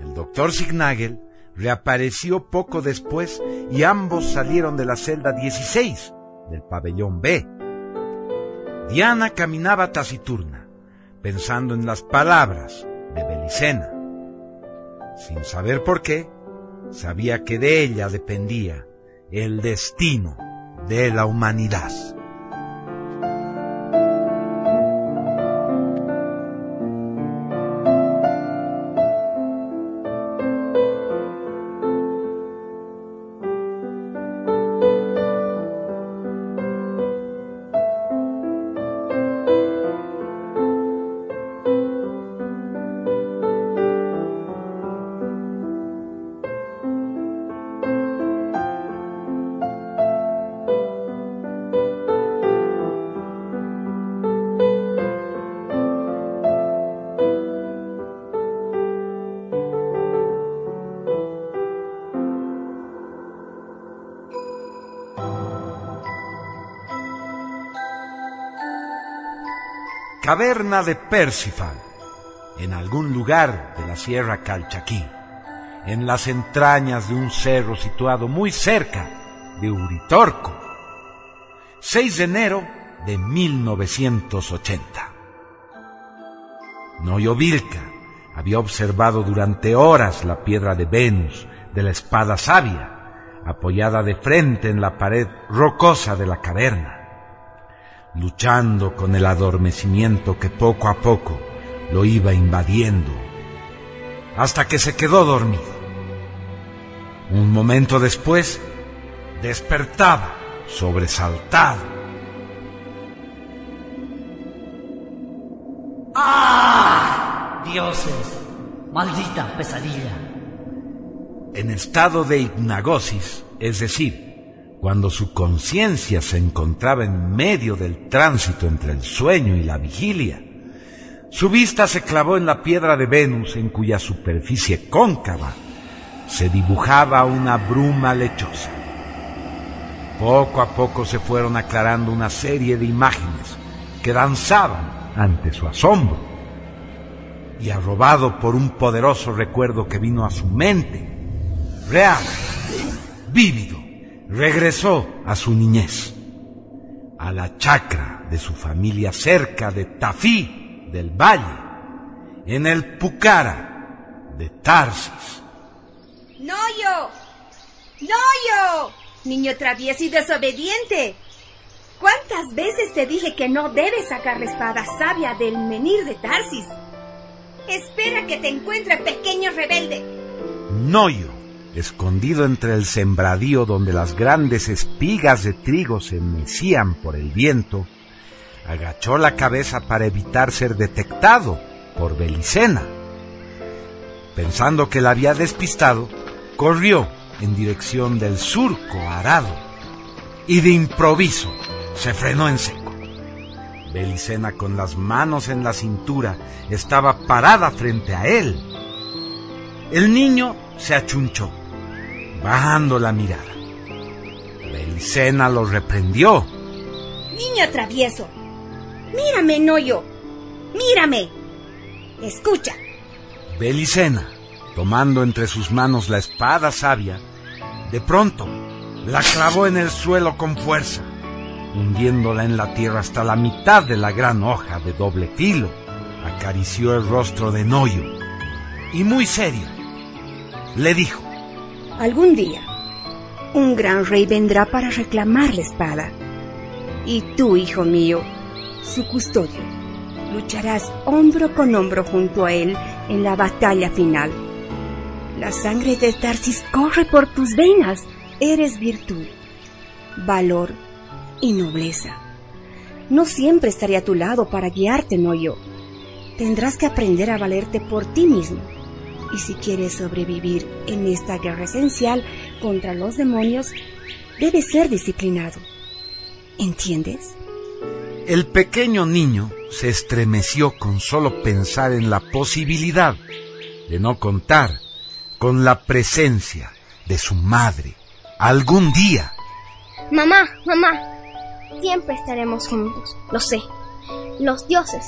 El doctor Signagel reapareció poco después y ambos salieron de la celda 16 del pabellón B. Diana caminaba taciturna, pensando en las palabras de Belicena. Sin saber por qué, sabía que de ella dependía el destino de la humanidad. Caverna de Percival, en algún lugar de la Sierra Calchaquí, en las entrañas de un cerro situado muy cerca de Uritorco. 6 de enero de 1980. Noyovilca había observado durante horas la piedra de Venus de la espada sabia, apoyada de frente en la pared rocosa de la caverna luchando con el adormecimiento que poco a poco lo iba invadiendo, hasta que se quedó dormido. Un momento después, despertaba, sobresaltado. ¡Ah! Dioses, maldita pesadilla. En estado de hipnagosis, es decir, cuando su conciencia se encontraba en medio del tránsito entre el sueño y la vigilia, su vista se clavó en la piedra de Venus en cuya superficie cóncava se dibujaba una bruma lechosa. Poco a poco se fueron aclarando una serie de imágenes que danzaban ante su asombro. Y arrobado por un poderoso recuerdo que vino a su mente, real, vívido, regresó a su niñez, a la chacra de su familia cerca de Tafí del Valle, en el Pucara de Tarsis. ¡Noyo! ¡Noyo! Niño travieso y desobediente. ¿Cuántas veces te dije que no debes sacar la espada sabia del menir de Tarsis? Espera que te encuentre, pequeño rebelde. Noyo, escondido entre el sembradío donde las grandes espigas de trigo se mecían por el viento, agachó la cabeza para evitar ser detectado por Belicena. Pensando que la había despistado, corrió en dirección del surco arado y de improviso se frenó en seco. Belicena con las manos en la cintura estaba parada frente a él. El niño se achunchó, bajando la mirada. Belicena lo reprendió. Niño travieso. Mírame, Noyo. Mírame. Escucha. Belicena, tomando entre sus manos la espada sabia, de pronto la clavó en el suelo con fuerza hundiéndola en la tierra hasta la mitad de la gran hoja de doble filo. Acarició el rostro de Noyo y muy serio le dijo, Algún día, un gran rey vendrá para reclamar la espada. Y tú, hijo mío, su custodio, lucharás hombro con hombro junto a él en la batalla final. La sangre de Tarsis corre por tus venas. Eres virtud, valor y nobleza. No siempre estaré a tu lado para guiarte, no yo. Tendrás que aprender a valerte por ti mismo. Y si quieres sobrevivir en esta guerra esencial contra los demonios, debes ser disciplinado. ¿Entiendes? El pequeño niño se estremeció con solo pensar en la posibilidad de no contar con la presencia de su madre algún día. Mamá, mamá, siempre estaremos juntos, lo sé. Los dioses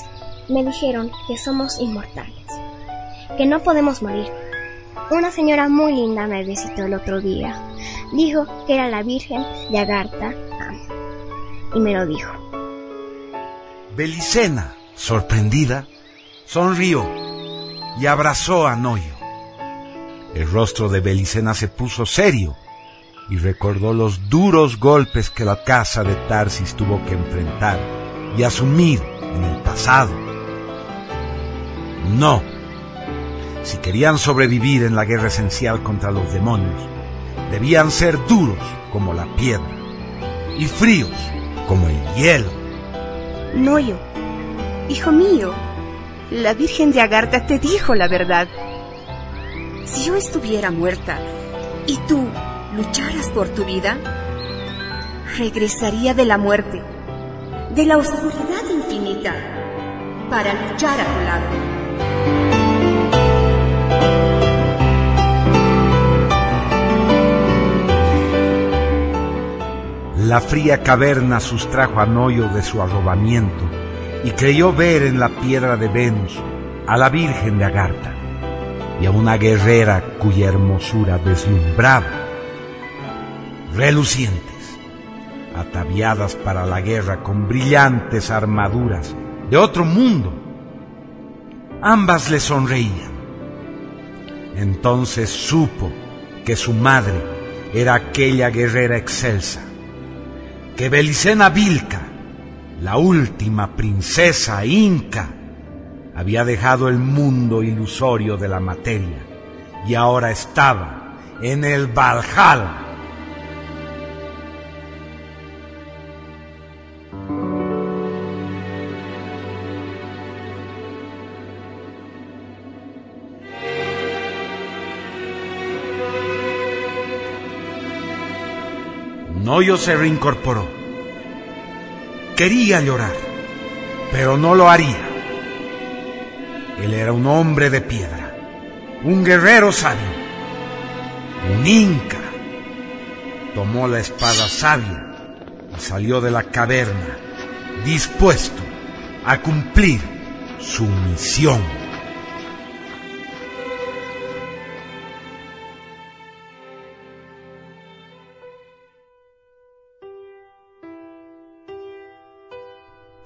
me dijeron que somos inmortales, que no podemos morir. Una señora muy linda me visitó el otro día. Dijo que era la Virgen de Agartha y me lo dijo. Belicena, sorprendida, sonrió y abrazó a Noyo. El rostro de Belicena se puso serio y recordó los duros golpes que la casa de Tarsis tuvo que enfrentar y asumir en el pasado. No. Si querían sobrevivir en la guerra esencial contra los demonios, debían ser duros como la piedra y fríos como el hielo. Noyo, hijo mío, la Virgen de Agartha te dijo la verdad. Si yo estuviera muerta y tú lucharas por tu vida, regresaría de la muerte, de la oscuridad infinita, para luchar a tu lado. La fría caverna sustrajo a Noyo de su arrobamiento y creyó ver en la piedra de Venus a la Virgen de Agartha y a una guerrera cuya hermosura deslumbraba relucientes, ataviadas para la guerra con brillantes armaduras de otro mundo. Ambas le sonreían. Entonces supo que su madre era aquella guerrera excelsa, que Belicena Vilca, la última princesa inca, Había dejado el mundo ilusorio de la materia y ahora estaba en el Valhalla. Noyo se reincorporó. Quería llorar, pero no lo haría. Él era un hombre de piedra, un guerrero sabio, un inca. Tomó la espada sabia y salió de la caverna, dispuesto a cumplir su misión.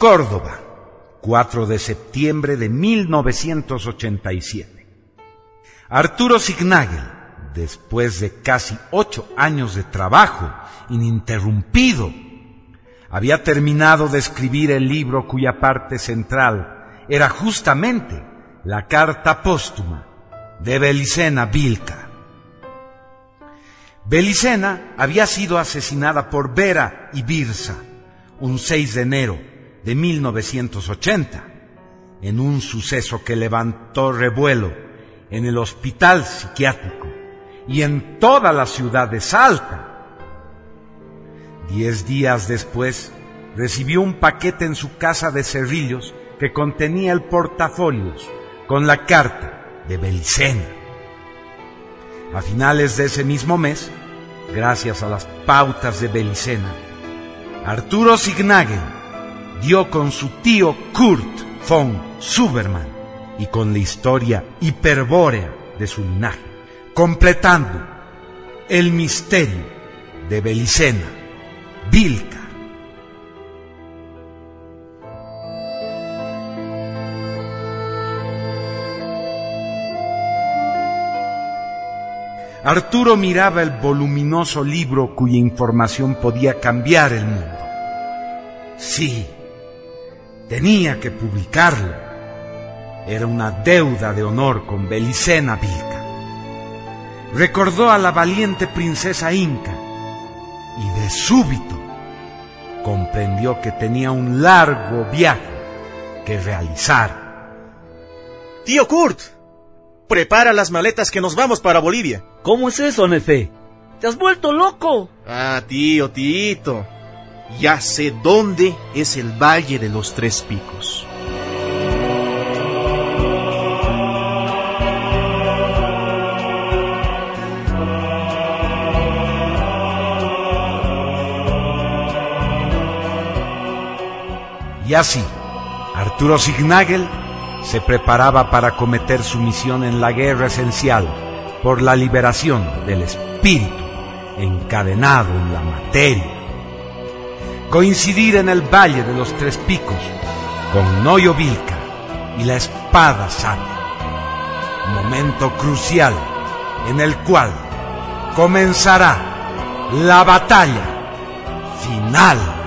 Córdoba, 4 de septiembre de 1987. Arturo Signagel, después de casi ocho años de trabajo ininterrumpido, había terminado de escribir el libro cuya parte central era justamente la carta póstuma de Belicena Vilca. Belicena había sido asesinada por Vera y Birsa un 6 de enero de 1980, en un suceso que levantó revuelo en el hospital psiquiátrico y en toda la ciudad de Salta. Diez días después, recibió un paquete en su casa de Cerrillos que contenía el portafolios con la carta de Belicena. A finales de ese mismo mes, gracias a las pautas de Belicena, Arturo Signagel dio con su tío Kurt von Suberman y con la historia hiperbórea de su linaje, completando el misterio de Belicena, Vilca. Arturo miraba el voluminoso libro cuya información podía cambiar el mundo. Sí, tenía que publicarlo. Era una deuda de honor con Belicena Vilca. Recordó a la valiente princesa inca y de súbito comprendió que tenía un largo viaje que realizar. Tío Kurt, prepara las maletas que nos vamos para Bolivia. ¿Cómo es eso, Nefe? ¿Te has vuelto loco? Ah, tío, Tito. Ya sé dónde es el Valle de los Tres Picos. Y así, Arturo Signagel se preparaba para acometer su misión en la guerra esencial por la liberación del espíritu encadenado en la materia. Coincidir en el Valle de los Tres Picos con Noyo Vilca y la espada sabia. Momento crucial en el cual comenzará la batalla final.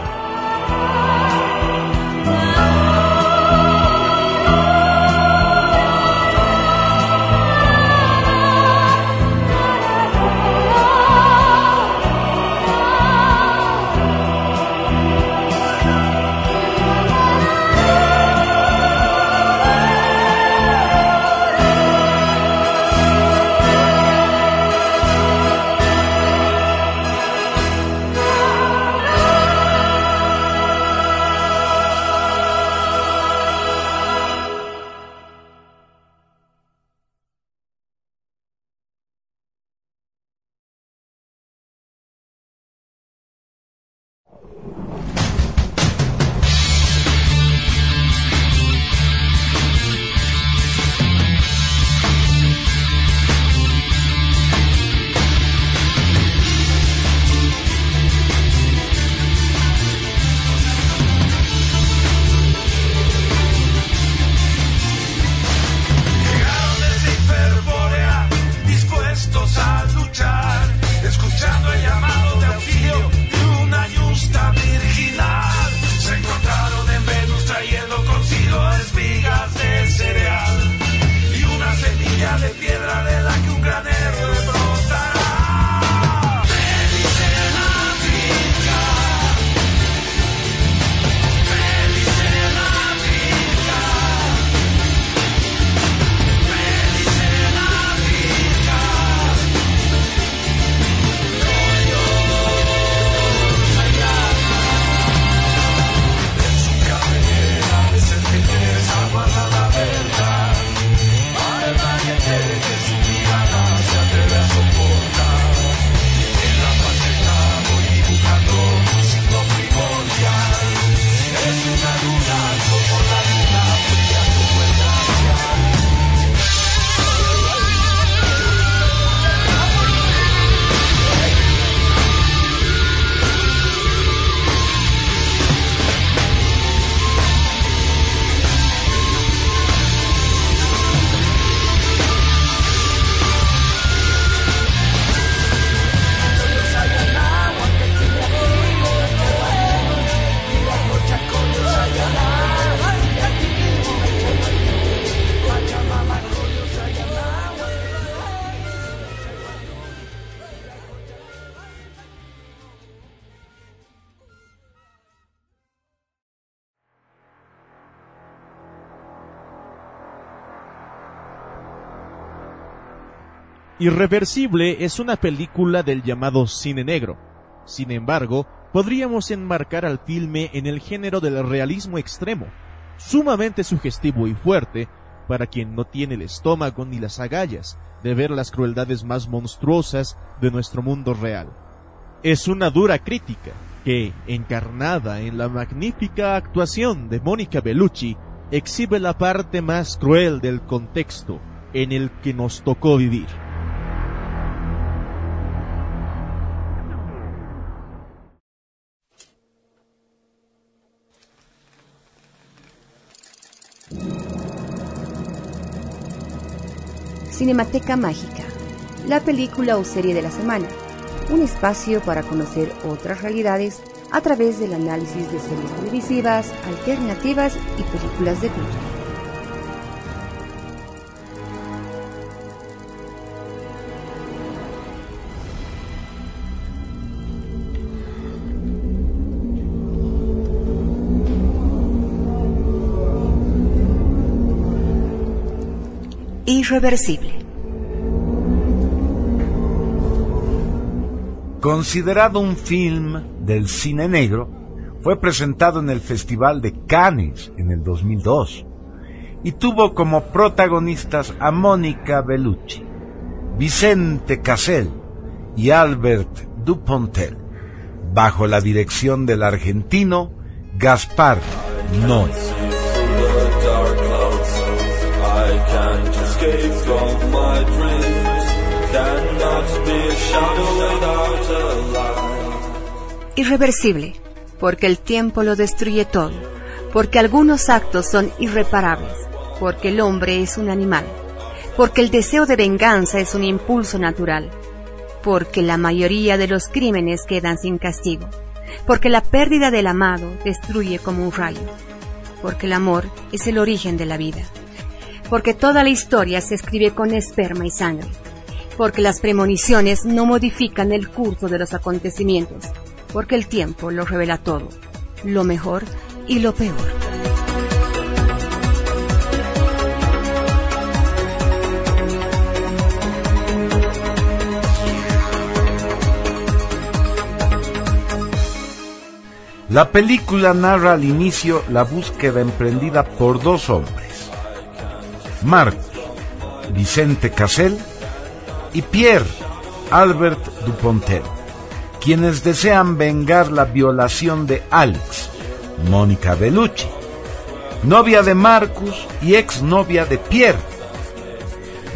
Irreversible es una película del llamado cine negro. Sin embargo, podríamos enmarcar al filme en el género del realismo extremo, sumamente sugestivo y fuerte para quien no tiene el estómago ni las agallas de ver las crueldades más monstruosas de nuestro mundo real. Es una dura crítica que, encarnada en la magnífica actuación de Mónica Bellucci, exhibe la parte más cruel del contexto en el que nos tocó vivir. Cinemateca Mágica, la película o serie de la semana, un espacio para conocer otras realidades a través del análisis de series televisivas, alternativas y películas de culto. Irreversible. Considerado un film del cine negro, fue presentado en el Festival de Cannes en el 2002 y tuvo como protagonistas a Mónica Bellucci, Vicente Cassel y Albert Dupontel, bajo la dirección del argentino Gaspar Noé. Irreversible, porque el tiempo lo destruye todo, porque algunos actos son irreparables, porque el hombre es un animal, porque el deseo de venganza es un impulso natural, porque la mayoría de los crímenes quedan sin castigo, porque la pérdida del amado destruye como un rayo, porque el amor es el origen de la vida, porque toda la historia se escribe con esperma y sangre, porque las premoniciones no modifican el curso de los acontecimientos, porque el tiempo lo revela todo, lo mejor y lo peor. La película narra al inicio la búsqueda emprendida por dos hombres, Marcos, Vicente Cassel y Pierre, Albert Dupontel, quienes desean vengar la violación de Alex, Mónica Bellucci, novia de Marcus y exnovia de Pierre.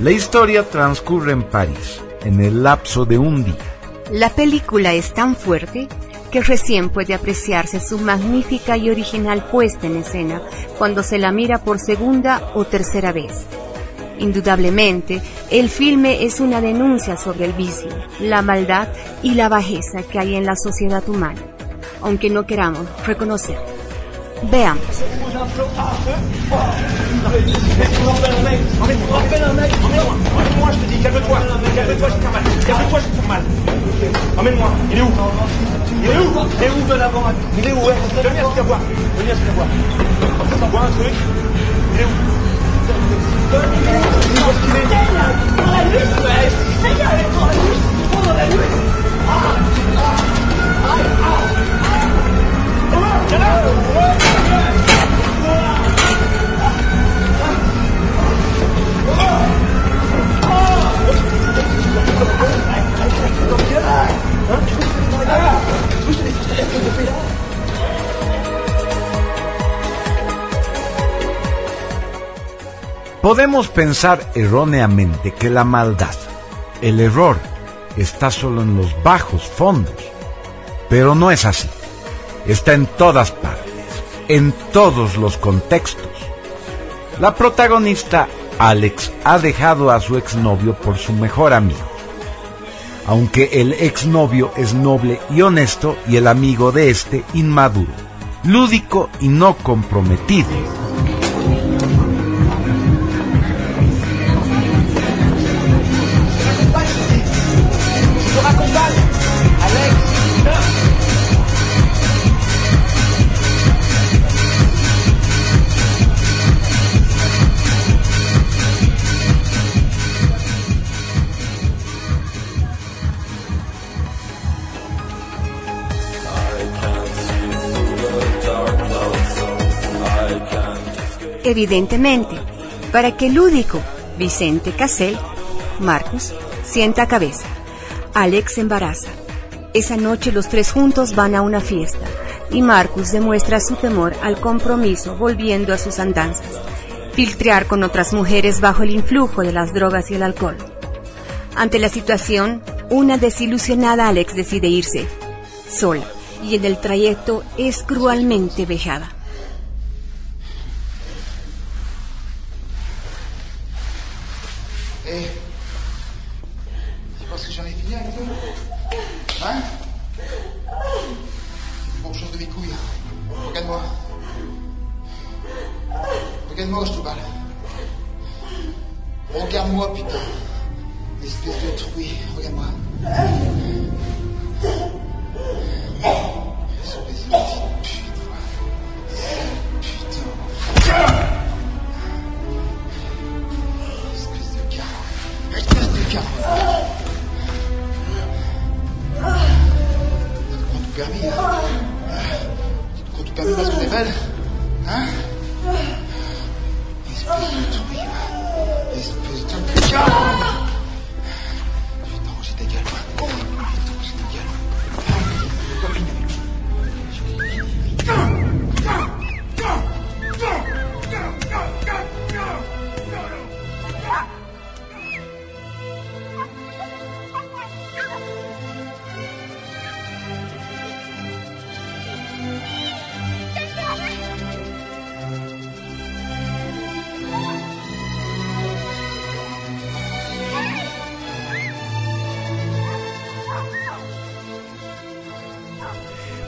La historia transcurre en París, en el lapso de un día. La película es tan fuerte que recién puede apreciarse su magnífica y original puesta en escena cuando se la mira por segunda o tercera vez. Indudablemente, el filme es una denuncia sobre el vicio, la maldad y la bajeza que hay en la sociedad humana, aunque no queramos reconocerlo. Veamos. Emmène-moi, je te dis, calme-toi. Calme-toi, j'ai mal. Calme-toi, j'ai mal. Emmène-moi. Il est où? Il est où? Il est où de l'avant? Il est où Ouais, je viens te voir. Je viens te voir. Ça voit un truc Il est où? Où est-ce qu'il est? Dans la nuit Ça y est, dans la nuit dans la nuit Podemos pensar erróneamente que la maldad, el error, está solo en los bajos fondos, pero no es así. Está en todas partes, en todos los contextos. La protagonista, Alex, ha dejado a su exnovio por su mejor amigo. Aunque el exnovio es noble y honesto y el amigo de este inmaduro, lúdico y no comprometido. Evidentemente, para que el lúdico Vicente Cassel, Marcus, sienta cabeza. Alex embaraza. Esa noche los tres juntos van a una fiesta y Marcus demuestra su temor al compromiso volviendo a sus andanzas. Filtrear con otras mujeres bajo el influjo de las drogas y el alcohol. Ante la situación, una desilusionada Alex decide irse, sola, y en el trayecto es cruelmente vejada.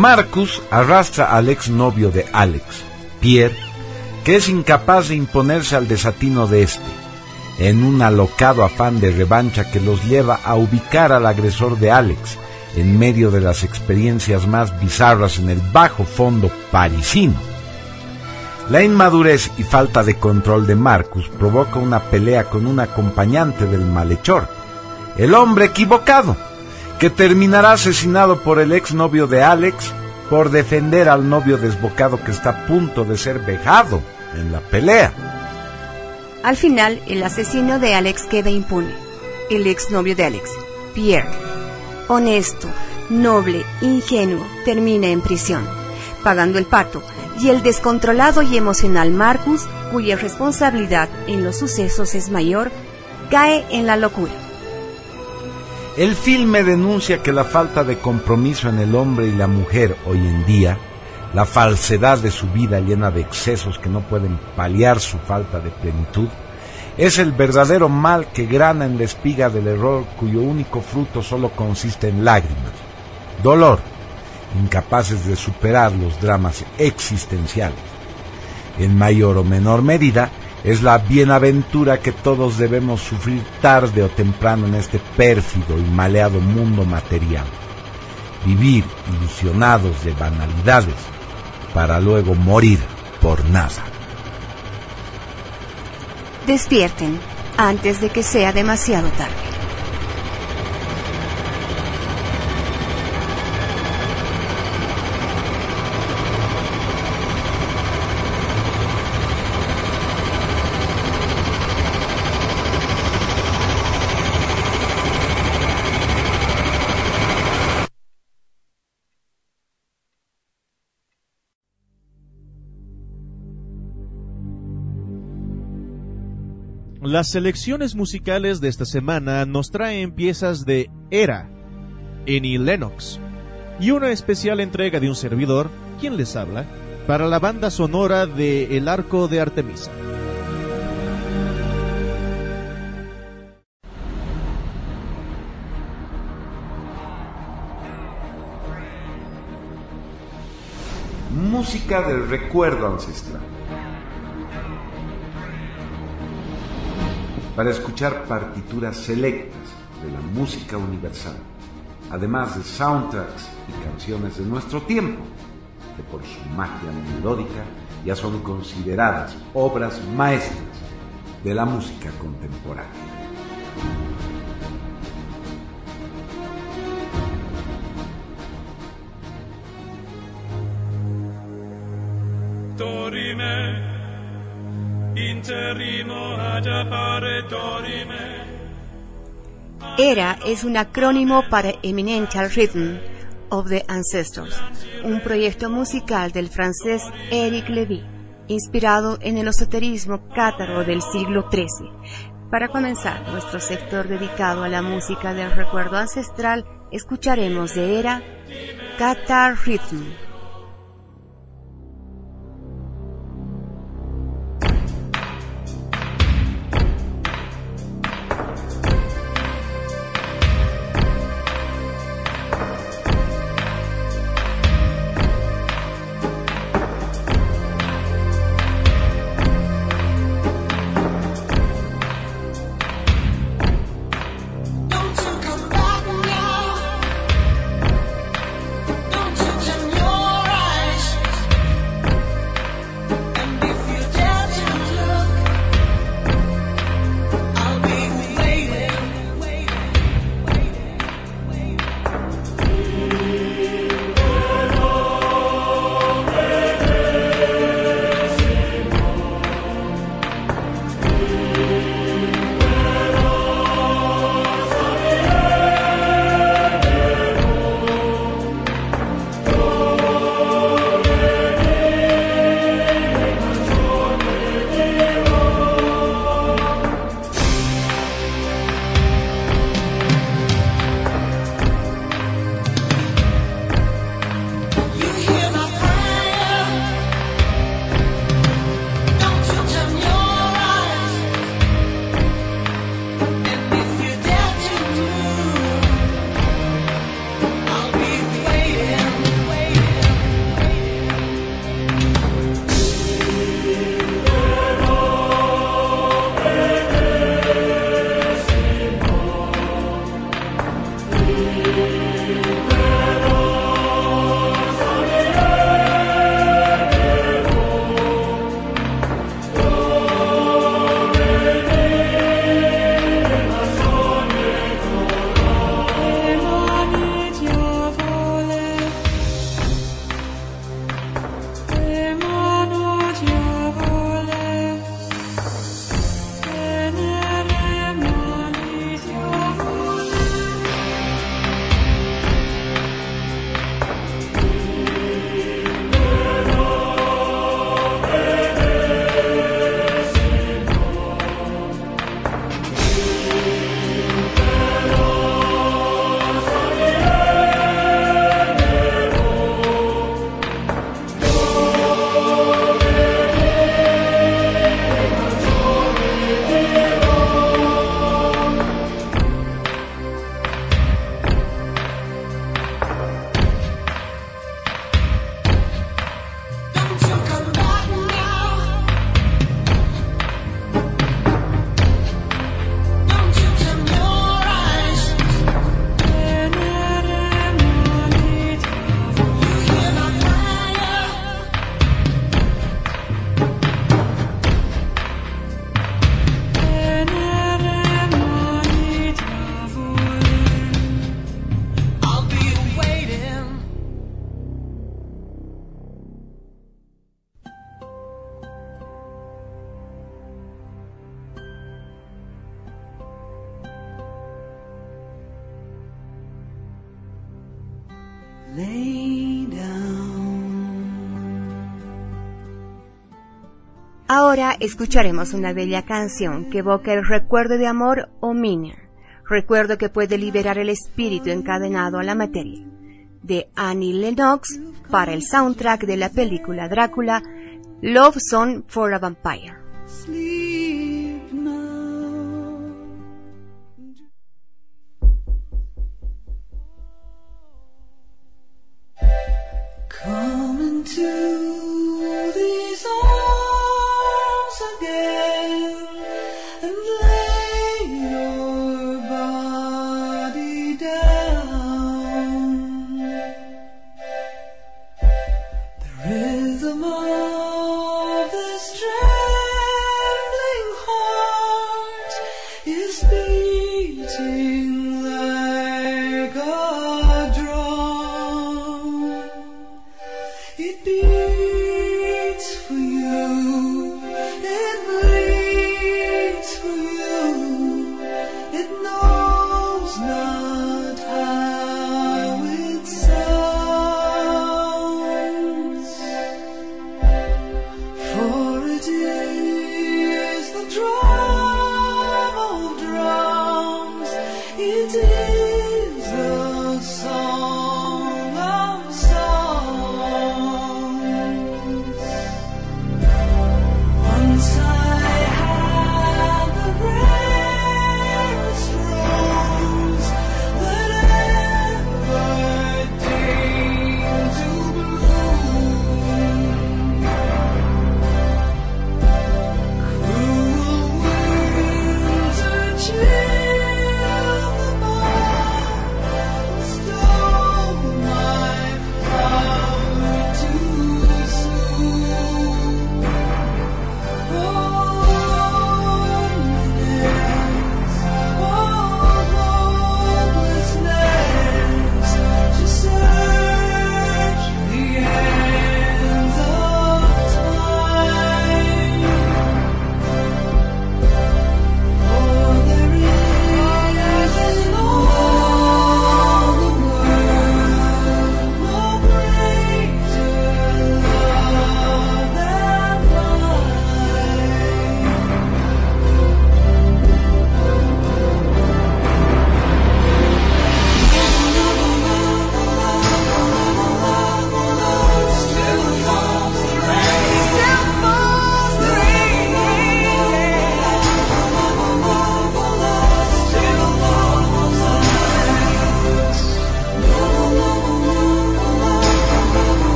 Marcus arrastra al exnovio de Alex, Pierre, que es incapaz de imponerse al desatino de este, en un alocado afán de revancha que los lleva a ubicar al agresor de Alex en medio de las experiencias más bizarras en el bajo fondo parisino. La inmadurez y falta de control de Marcus provoca una pelea con un acompañante del malhechor, el hombre equivocado, que terminará asesinado por el exnovio de Alex por defender al novio desbocado que está a punto de ser vejado en la pelea. Al final, el asesino de Alex queda impune. El exnovio de Alex, Pierre, honesto, noble, ingenuo, termina en prisión, pagando el pato, y el descontrolado y emocional Marcus, cuya responsabilidad en los sucesos es mayor, cae en la locura. El filme denuncia que la falta de compromiso en el hombre y la mujer hoy en día, la falsedad de su vida llena de excesos que no pueden paliar su falta de plenitud, es el verdadero mal que grana en la espiga del error cuyo único fruto solo consiste en lágrimas, dolor, incapaces de superar los dramas existenciales. En mayor o menor medida, es la bienaventura que todos debemos sufrir tarde o temprano en este pérfido y maleado mundo material. Vivir ilusionados de banalidades para luego morir por nada. Despierten antes de que sea demasiado tarde. Las selecciones musicales de esta semana nos traen piezas de Era, Annie Lennox, y una especial entrega de un servidor, quien les habla, para la banda sonora de El Arco de Artemisa. Música del recuerdo ancestral. Para escuchar partituras selectas de la música universal, además de soundtracks y canciones de nuestro tiempo, que por su magia melódica ya son consideradas obras maestras de la música contemporánea. ERA es un acrónimo para Eminential Rhythm of the Ancestors, un proyecto musical del francés Eric Levy, inspirado en el esoterismo cátaro del siglo XIII. Para comenzar nuestro sector dedicado a la música del recuerdo ancestral, escucharemos de ERA Qatar Rhythm. Escucharemos una bella canción que evoca el recuerdo de amor o mina, recuerdo que puede liberar el espíritu encadenado a la materia, de Annie Lennox para el soundtrack de la película Drácula, Love Song for a Vampire.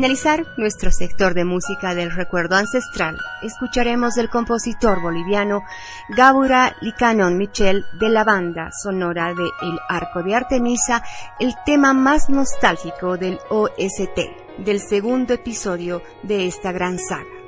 Finalizar nuestro sector de música del recuerdo ancestral, escucharemos del compositor boliviano Gabura Licanon Michel de la banda sonora de El Arco de Artemisa, el tema más nostálgico del OST, del segundo episodio de esta gran saga.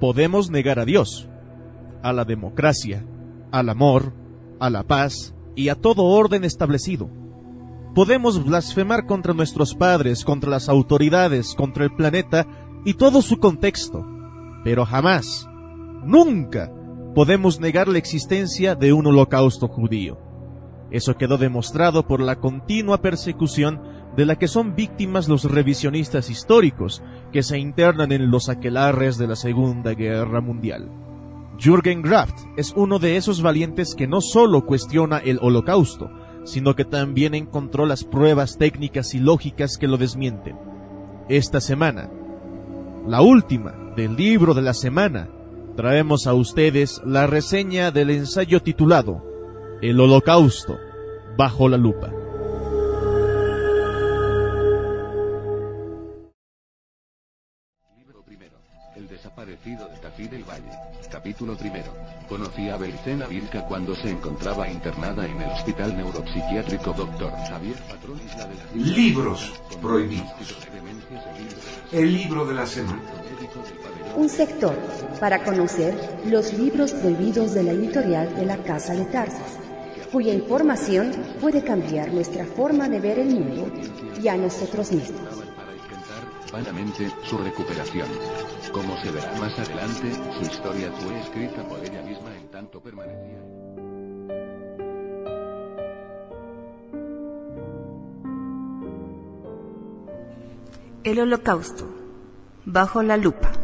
Podemos negar a Dios, a la democracia, al amor, a la paz y a todo orden establecido. Podemos blasfemar contra nuestros padres, contra las autoridades, contra el planeta y todo su contexto, pero jamás, nunca podemos negar la existencia de un holocausto judío. Eso quedó demostrado por la continua persecución de la que son víctimas los revisionistas históricos que se internan en los aquelarres de la Segunda Guerra Mundial. Jürgen Graft es uno de esos valientes que no solo cuestiona el holocausto, sino que también encontró las pruebas técnicas y lógicas que lo desmienten. Esta semana, la última del libro de la semana, traemos a ustedes la reseña del ensayo titulado El holocausto bajo la lupa. Libro primero. El desaparecido Tafí del Valle. Capítulo primero. Conocí a Belicena Vilca cuando se encontraba internada en el Hospital Neuropsiquiátrico Dr. Javier Patrón Isla de las Libros prohibidos. El libro de la semana. Un sector para conocer los libros prohibidos de la editorial de la Casa de Tarzas, cuya información puede cambiar nuestra forma de ver el mundo y a nosotros mismos. vanamente su recuperación. Como se verá más adelante, su historia fue escrita por ella misma en tanto permanecía. El Holocausto. Bajo la lupa.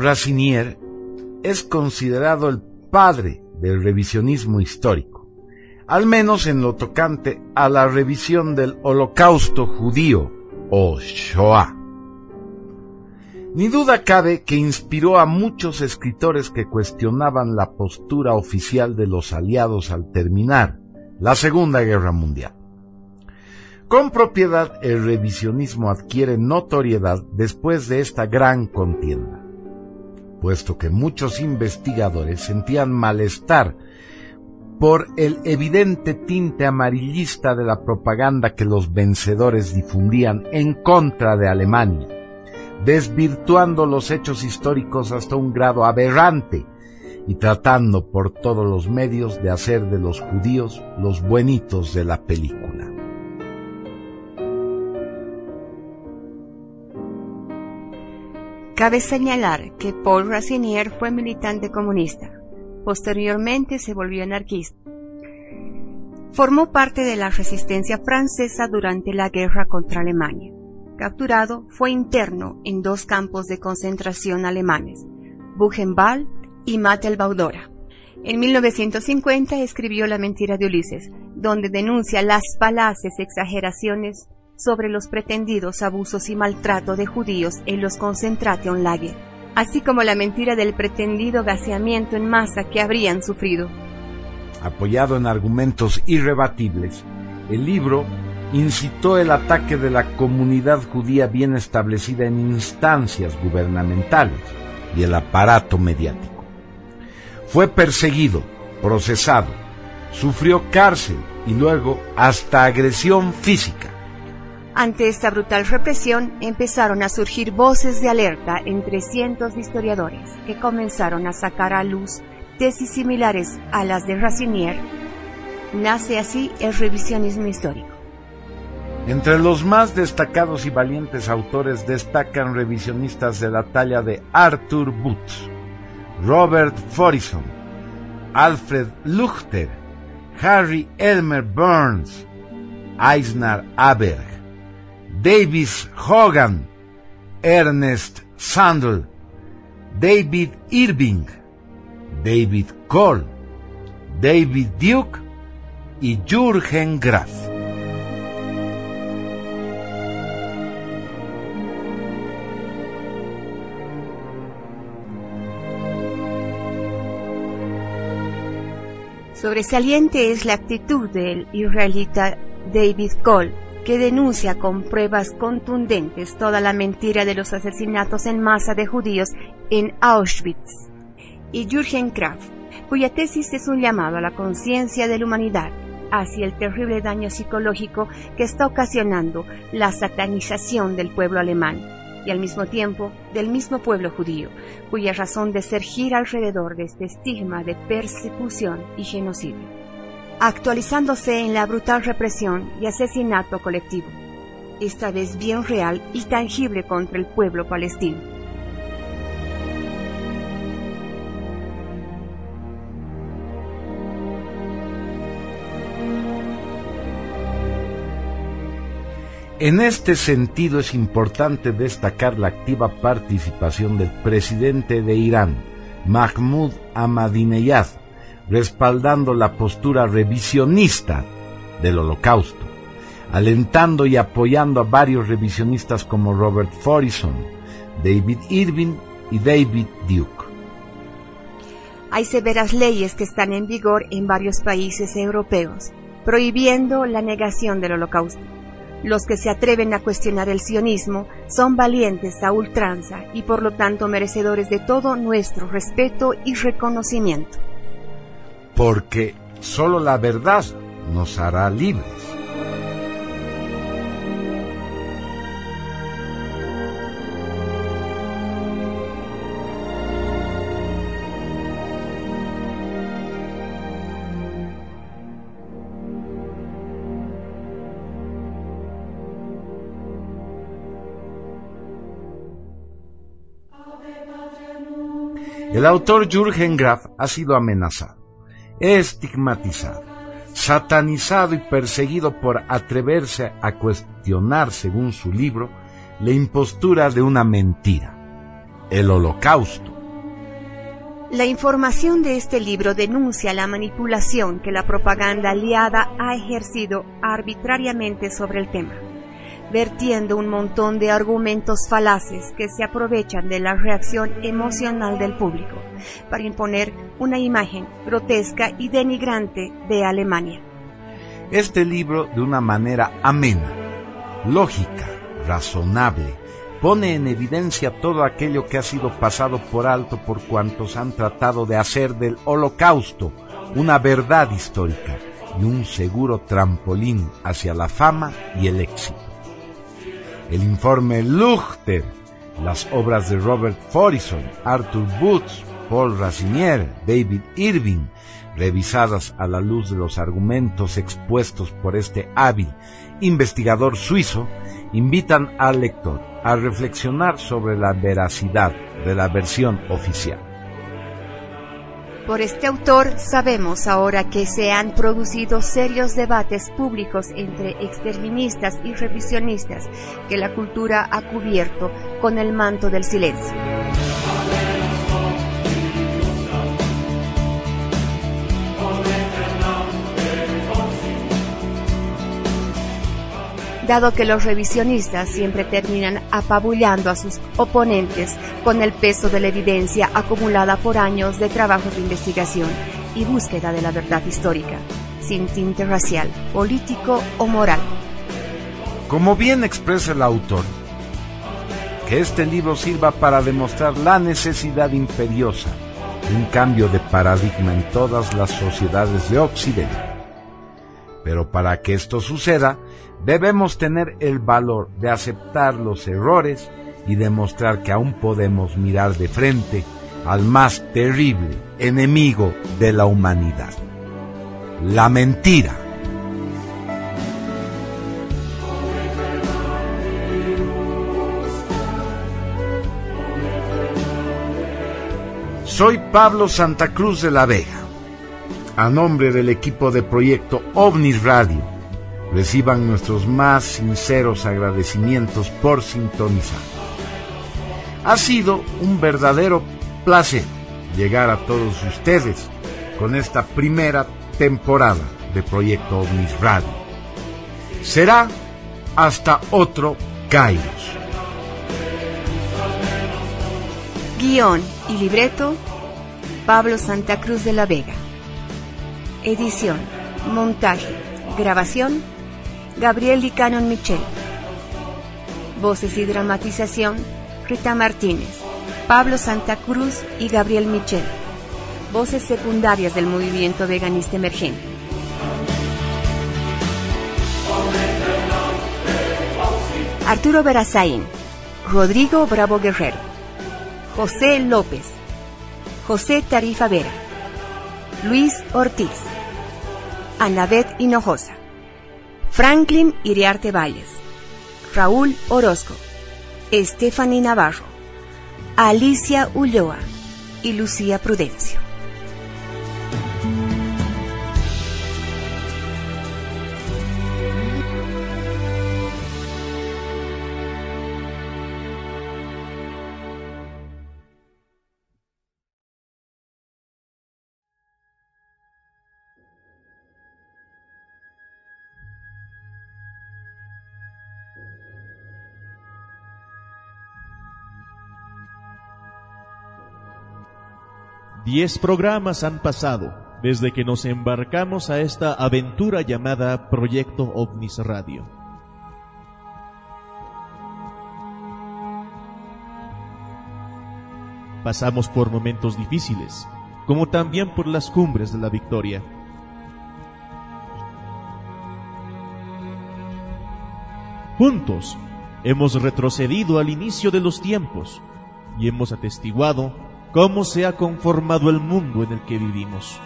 Racinier es considerado el padre del revisionismo histórico, al menos en lo tocante a la revisión del holocausto judío o Shoah. Ni duda cabe que inspiró a muchos escritores que cuestionaban la postura oficial de los aliados al terminar la Segunda Guerra Mundial. Con propiedad, el revisionismo adquiere notoriedad después de esta gran contienda, puesto que muchos investigadores sentían malestar por el evidente tinte amarillista de la propaganda que los vencedores difundían en contra de Alemania, desvirtuando los hechos históricos hasta un grado aberrante y tratando por todos los medios de hacer de los judíos los buenitos de la película. Cabe señalar que Paul Racinier fue militante comunista. Posteriormente se volvió anarquista. Formó parte de la resistencia francesa durante la guerra contra Alemania. Capturado, fue interno en dos campos de concentración alemanes, Buchenwald y Mattelbaudora. En 1950 escribió La mentira de Ulises, donde denuncia las falaces exageraciones sobre los pretendidos abusos y maltrato de judíos en los concentration lager, así como la mentira del pretendido gaseamiento en masa que habrían sufrido. Apoyado en argumentos irrebatibles, el libro incitó el ataque de la comunidad judía bien establecida en instancias gubernamentales y el aparato mediático. Fue perseguido, procesado, sufrió cárcel y luego hasta agresión física. Ante esta brutal represión empezaron a surgir voces de alerta entre cientos de historiadores que comenzaron a sacar a luz tesis similares a las de Racinier. Nace así el revisionismo histórico. Entre los más destacados y valientes autores destacan revisionistas de la talla de Arthur Booth, Robert Forison, Alfred Luchter, Harry Elmer Burns, Eisner Aberg, Davis Hogan, Ernest Sandel, David Irving, David Cole, David Duke y Jürgen Graf. Sobresaliente es la actitud del israelita David Cole, que denuncia con pruebas contundentes toda la mentira de los asesinatos en masa de judíos en Auschwitz, y Jürgen Kraft, cuya tesis es un llamado a la conciencia de la humanidad hacia el terrible daño psicológico que está ocasionando la satanización del pueblo alemán y al mismo tiempo del mismo pueblo judío, cuya razón de ser gira alrededor de este estigma de persecución y genocidio, actualizándose en la brutal represión y asesinato colectivo, esta vez bien real y tangible contra el pueblo palestino. En este sentido es importante destacar la activa participación del presidente de Irán, Mahmoud Ahmadinejad, respaldando la postura revisionista del holocausto, alentando y apoyando a varios revisionistas como Robert Forison, David Irving y David Duke. Hay severas leyes que están en vigor en varios países europeos, prohibiendo la negación del holocausto. Los que se atreven a cuestionar el sionismo son valientes a ultranza y por lo tanto merecedores de todo nuestro respeto y reconocimiento. Porque solo la verdad nos hará libres. El autor Jürgen Graf ha sido amenazado, estigmatizado, satanizado y perseguido por atreverse a cuestionar, según su libro, la impostura de una mentira, el holocausto. La información de este libro denuncia la manipulación que la propaganda aliada ha ejercido arbitrariamente sobre el tema, vertiendo un montón de argumentos falaces que se aprovechan de la reacción emocional del público para imponer una imagen grotesca y denigrante de Alemania. Este libro, de una manera amena, lógica, razonable, pone en evidencia todo aquello que ha sido pasado por alto por cuantos han tratado de hacer del holocausto una verdad histórica y un seguro trampolín hacia la fama y el éxito. El informe Luchter, las obras de Robert Forison, Arthur Booth, Paul Racinier, David Irving, revisadas a la luz de los argumentos expuestos por este hábil investigador suizo, invitan al lector a reflexionar sobre la veracidad de la versión oficial. Por este autor sabemos ahora que se han producido serios debates públicos entre exterministas y revisionistas que la cultura ha cubierto con el manto del silencio. Dado que los revisionistas siempre terminan apabullando a sus oponentes con el peso de la evidencia acumulada por años de trabajos de investigación y búsqueda de la verdad histórica, sin tinte racial, político o moral. Como bien expresa el autor, que este libro sirva para demostrar la necesidad imperiosa de un cambio de paradigma en todas las sociedades de Occidente. Pero para que esto suceda, debemos tener el valor de aceptar los errores y demostrar que aún podemos mirar de frente al más terrible enemigo de la humanidad, la mentira. Soy Pablo Santa Cruz de la Vega. A nombre del equipo de proyecto OVNIS Radio, reciban nuestros más sinceros agradecimientos por sintonizar. Ha sido un verdadero placer llegar a todos ustedes con esta primera temporada de Proyecto OVNIS Radio. Será hasta otro Kairos. Guión y libreto, Pablo Santa Cruz de la Vega. Edición, montaje, grabación, Gabriel Di Canon Michel. Voces y dramatización, Rita Martínez, Pablo Santa Cruz y Gabriel Michel. Voces secundarias del movimiento veganista emergente. Arturo Verazaín, Rodrigo Bravo Guerrero, José López, José Tarifa Vera, Luis Ortiz, Anabet Hinojosa, Franklin Iriarte Valles, Raúl Orozco, Stephanie Navarro, Alicia Ulloa y Lucía Prudencio. Diez programas han pasado desde que nos embarcamos a esta aventura llamada Proyecto OVNIS Radio. Pasamos por momentos difíciles, como también por las cumbres de la victoria. Juntos hemos retrocedido al inicio de los tiempos y hemos atestiguado cómo se ha conformado el mundo en el que vivimos.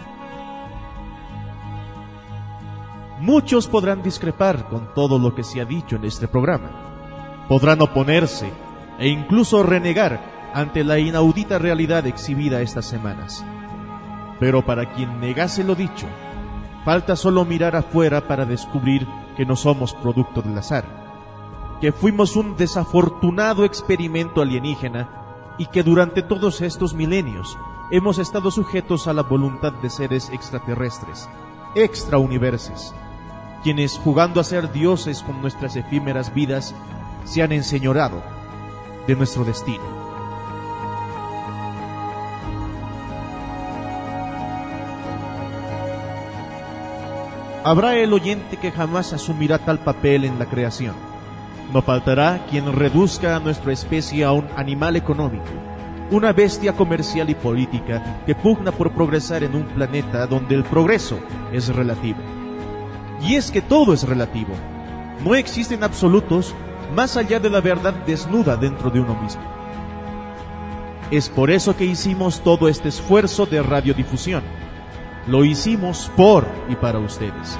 Muchos podrán discrepar con todo lo que se ha dicho en este programa. Podrán oponerse e incluso renegar ante la inaudita realidad exhibida estas semanas. Pero para quien negase lo dicho, falta solo mirar afuera para descubrir que no somos producto del azar, que fuimos un desafortunado experimento alienígena y que durante todos estos milenios hemos estado sujetos a la voluntad de seres extraterrestres, extrauniverses, quienes jugando a ser dioses con nuestras efímeras vidas se han enseñorado de nuestro destino. Habrá el oyente que jamás asumirá tal papel en la creación. No faltará quien reduzca a nuestra especie a un animal económico, una bestia comercial y política que pugna por progresar en un planeta donde el progreso es relativo. Y es que todo es relativo. No existen absolutos más allá de la verdad desnuda dentro de uno mismo. Es por eso que hicimos todo este esfuerzo de radiodifusión. Lo hicimos por y para ustedes.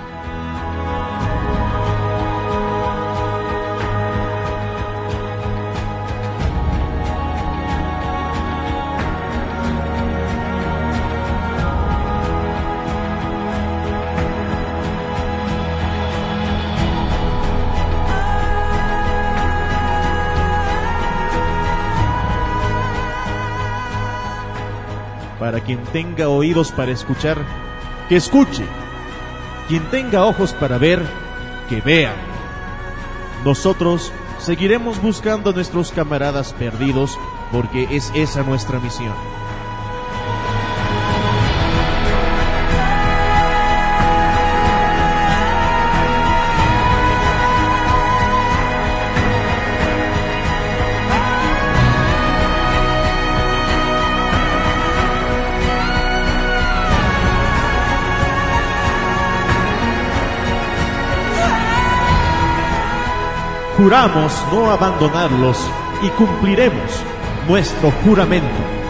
Para quien tenga oídos para escuchar, que escuche. Quien tenga ojos para ver, que vea. Nosotros seguiremos buscando a nuestros camaradas perdidos porque es esa nuestra misión. Juramos no abandonarlos y cumpliremos nuestro juramento.